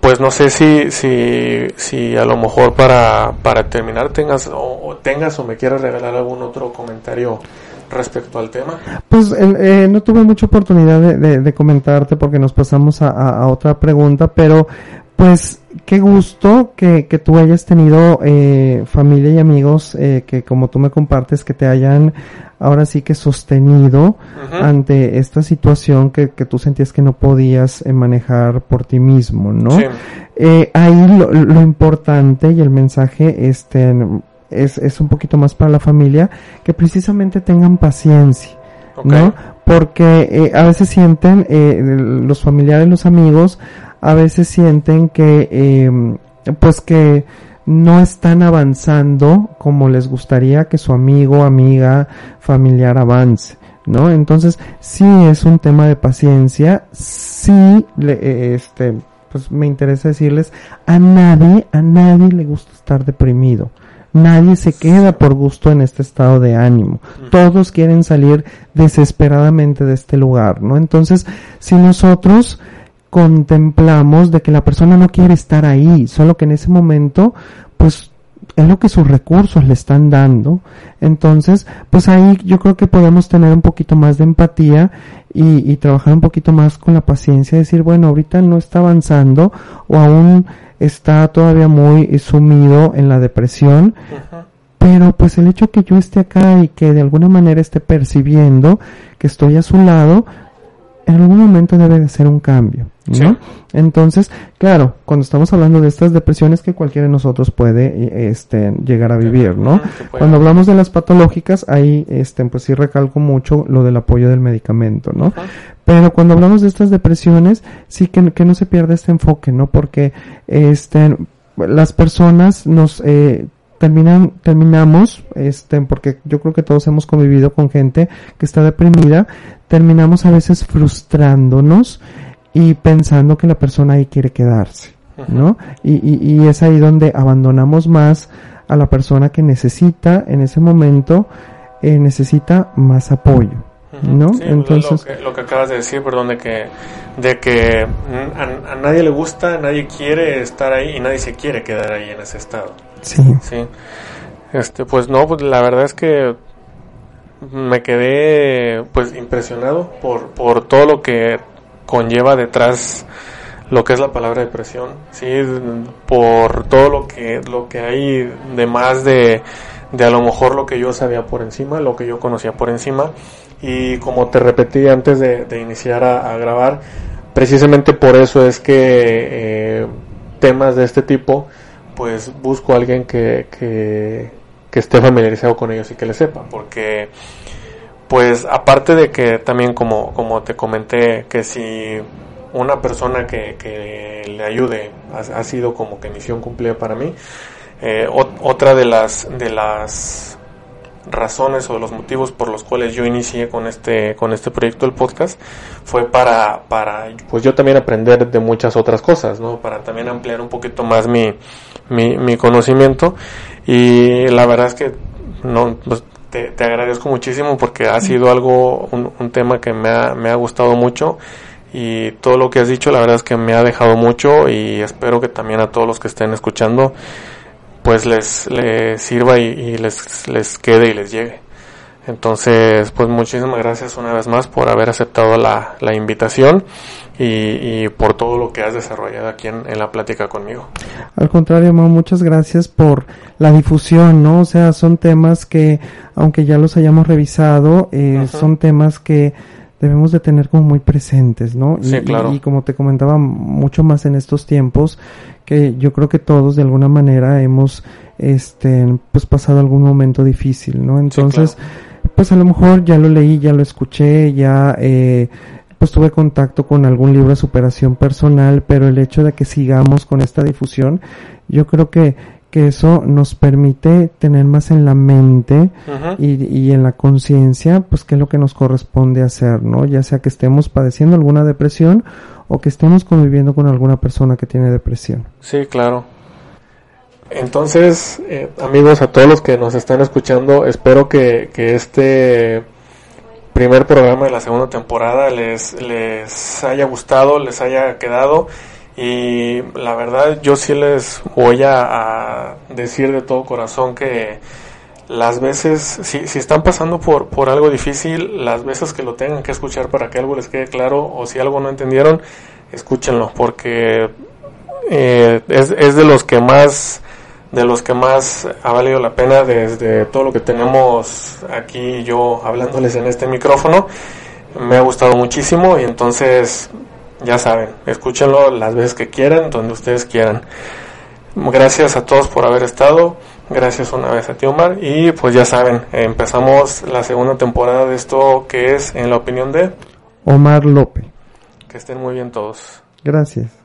pues no sé si, si, si a lo mejor para, para terminar tengas o, tengas o me quieras regalar algún otro comentario respecto al tema. Pues eh, no tuve mucha oportunidad de, de, comentarte porque nos pasamos a, a, otra pregunta, pero pues qué gusto que, que tú hayas tenido eh, familia y amigos eh, que como tú me compartes que te hayan ahora sí que sostenido ante esta situación que, que, tú sentías que no podías eh, manejar por ti mismo, ¿no? Eh, ahí lo, lo, importante y el mensaje este es, es un poquito más para la familia que precisamente tengan paciencia, ¿no? Porque eh, a veces sienten eh, los familiares, los amigos, a veces sienten que pues que no están avanzando como les gustaría que su amigo, amiga, familiar avance. ¿No? Entonces, sí es un tema de paciencia, sí, le, este, pues me interesa decirles, a nadie, a nadie le gusta estar deprimido. Nadie se queda por gusto en este estado de ánimo. Todos quieren salir desesperadamente de este lugar, ¿no? Entonces, si nosotros contemplamos de que la persona no quiere estar ahí, solo que en ese momento, pues es lo que sus recursos le están dando. Entonces, pues ahí yo creo que podemos tener un poquito más de empatía y, y, trabajar un poquito más con la paciencia, decir, bueno, ahorita no está avanzando o aún está todavía muy sumido en la depresión. Pero pues el hecho que yo esté acá y que de alguna manera esté percibiendo que estoy a su lado, en algún momento debe de ser un cambio, ¿no? Entonces, claro, cuando estamos hablando de estas depresiones que cualquiera de nosotros puede este llegar a vivir, ¿no? Cuando hablamos de las patológicas, ahí este pues sí recalco mucho lo del apoyo del medicamento, ¿no? Pero cuando hablamos de estas depresiones, sí que, que no se pierda este enfoque, ¿no? Porque este las personas nos eh, terminan, terminamos, este, porque yo creo que todos hemos convivido con gente que está deprimida, terminamos a veces frustrándonos y pensando que la persona ahí quiere quedarse, ¿no? Y, y, y es ahí donde abandonamos más a la persona que necesita en ese momento, eh, necesita más apoyo. ¿no? Sí, Entonces, lo que, lo que, acabas de decir, perdón, de que, de que a, a, nadie le gusta, nadie quiere estar ahí y nadie se quiere quedar ahí en ese estado. Sí. Sí. Este, pues no, pues la verdad es que me quedé pues impresionado por, por todo lo que conlleva detrás lo que es la palabra depresión, sí, por todo lo que, lo que hay de más de, de a lo mejor lo que yo sabía por encima, lo que yo conocía por encima, y como te repetí antes de, de iniciar a, grabar, precisamente por eso es que eh, temas de este tipo, pues busco a alguien que, que, que esté familiarizado con ellos y que le sepa, porque pues aparte de que también como, como te comenté, que si una persona que, que le ayude ha, sido como que misión cumplida para mí, eh, otra de las, de las razones o los motivos por los cuales yo inicié con este con este proyecto del podcast fue para para pues yo también aprender de muchas otras cosas no para también ampliar un poquito más mi mi, mi conocimiento y la verdad es que no pues, te, te, agradezco muchísimo porque ha sido algo un, un tema que me ha, me ha gustado mucho y todo lo que has dicho la verdad es que me ha dejado mucho y espero que también a todos los que estén escuchando pues les, les sirva y, y, les, les quede y les llegue. Entonces, pues muchísimas gracias una vez más por haber aceptado la, la invitación y, y, por todo lo que has desarrollado aquí en, en la plática conmigo. Al contrario, Mau, muchas gracias por la difusión, ¿no? O sea, son temas que, aunque ya los hayamos revisado, eh, uh -huh. son temas que debemos de tener como muy presentes, ¿no? Sí, y, claro. y, como te comentaba, mucho más en estos tiempos que yo creo que todos de alguna manera hemos este pues pasado algún momento difícil, ¿no? Entonces, sí, claro. Pues a lo mejor ya lo leí, ya lo escuché, ya eh, pues tuve contacto con algún libro de superación personal, pero el hecho de que sigamos con esta difusión, yo creo que que eso nos permite tener más en la mente y, y, en la conciencia, pues qué es lo que nos corresponde hacer, ¿no? Ya sea que estemos padeciendo alguna depresión o que estemos conviviendo con alguna persona que tiene depresión. Sí, claro. Entonces, eh, amigos, a todos los que nos están escuchando, espero que, este primer programa de la segunda temporada les, les haya gustado, les haya quedado. Y la verdad yo sí les voy a, a, decir de todo corazón que las veces, si, si están pasando por, por algo difícil, las veces que lo tengan que escuchar para que algo les quede claro o si algo no entendieron, escúchenlo porque eh, es, es de los que más de los que más ha valido la pena desde todo lo que tenemos aquí yo hablándoles en este micrófono me ha gustado muchísimo y entonces ya saben, escúchenlo las veces que quieran, donde ustedes quieran. Gracias a todos por haber estado. Gracias una vez a ti Omar. Y pues ya saben, empezamos la segunda temporada de esto que es en la opinión de Omar López. Que estén muy bien todos. Gracias.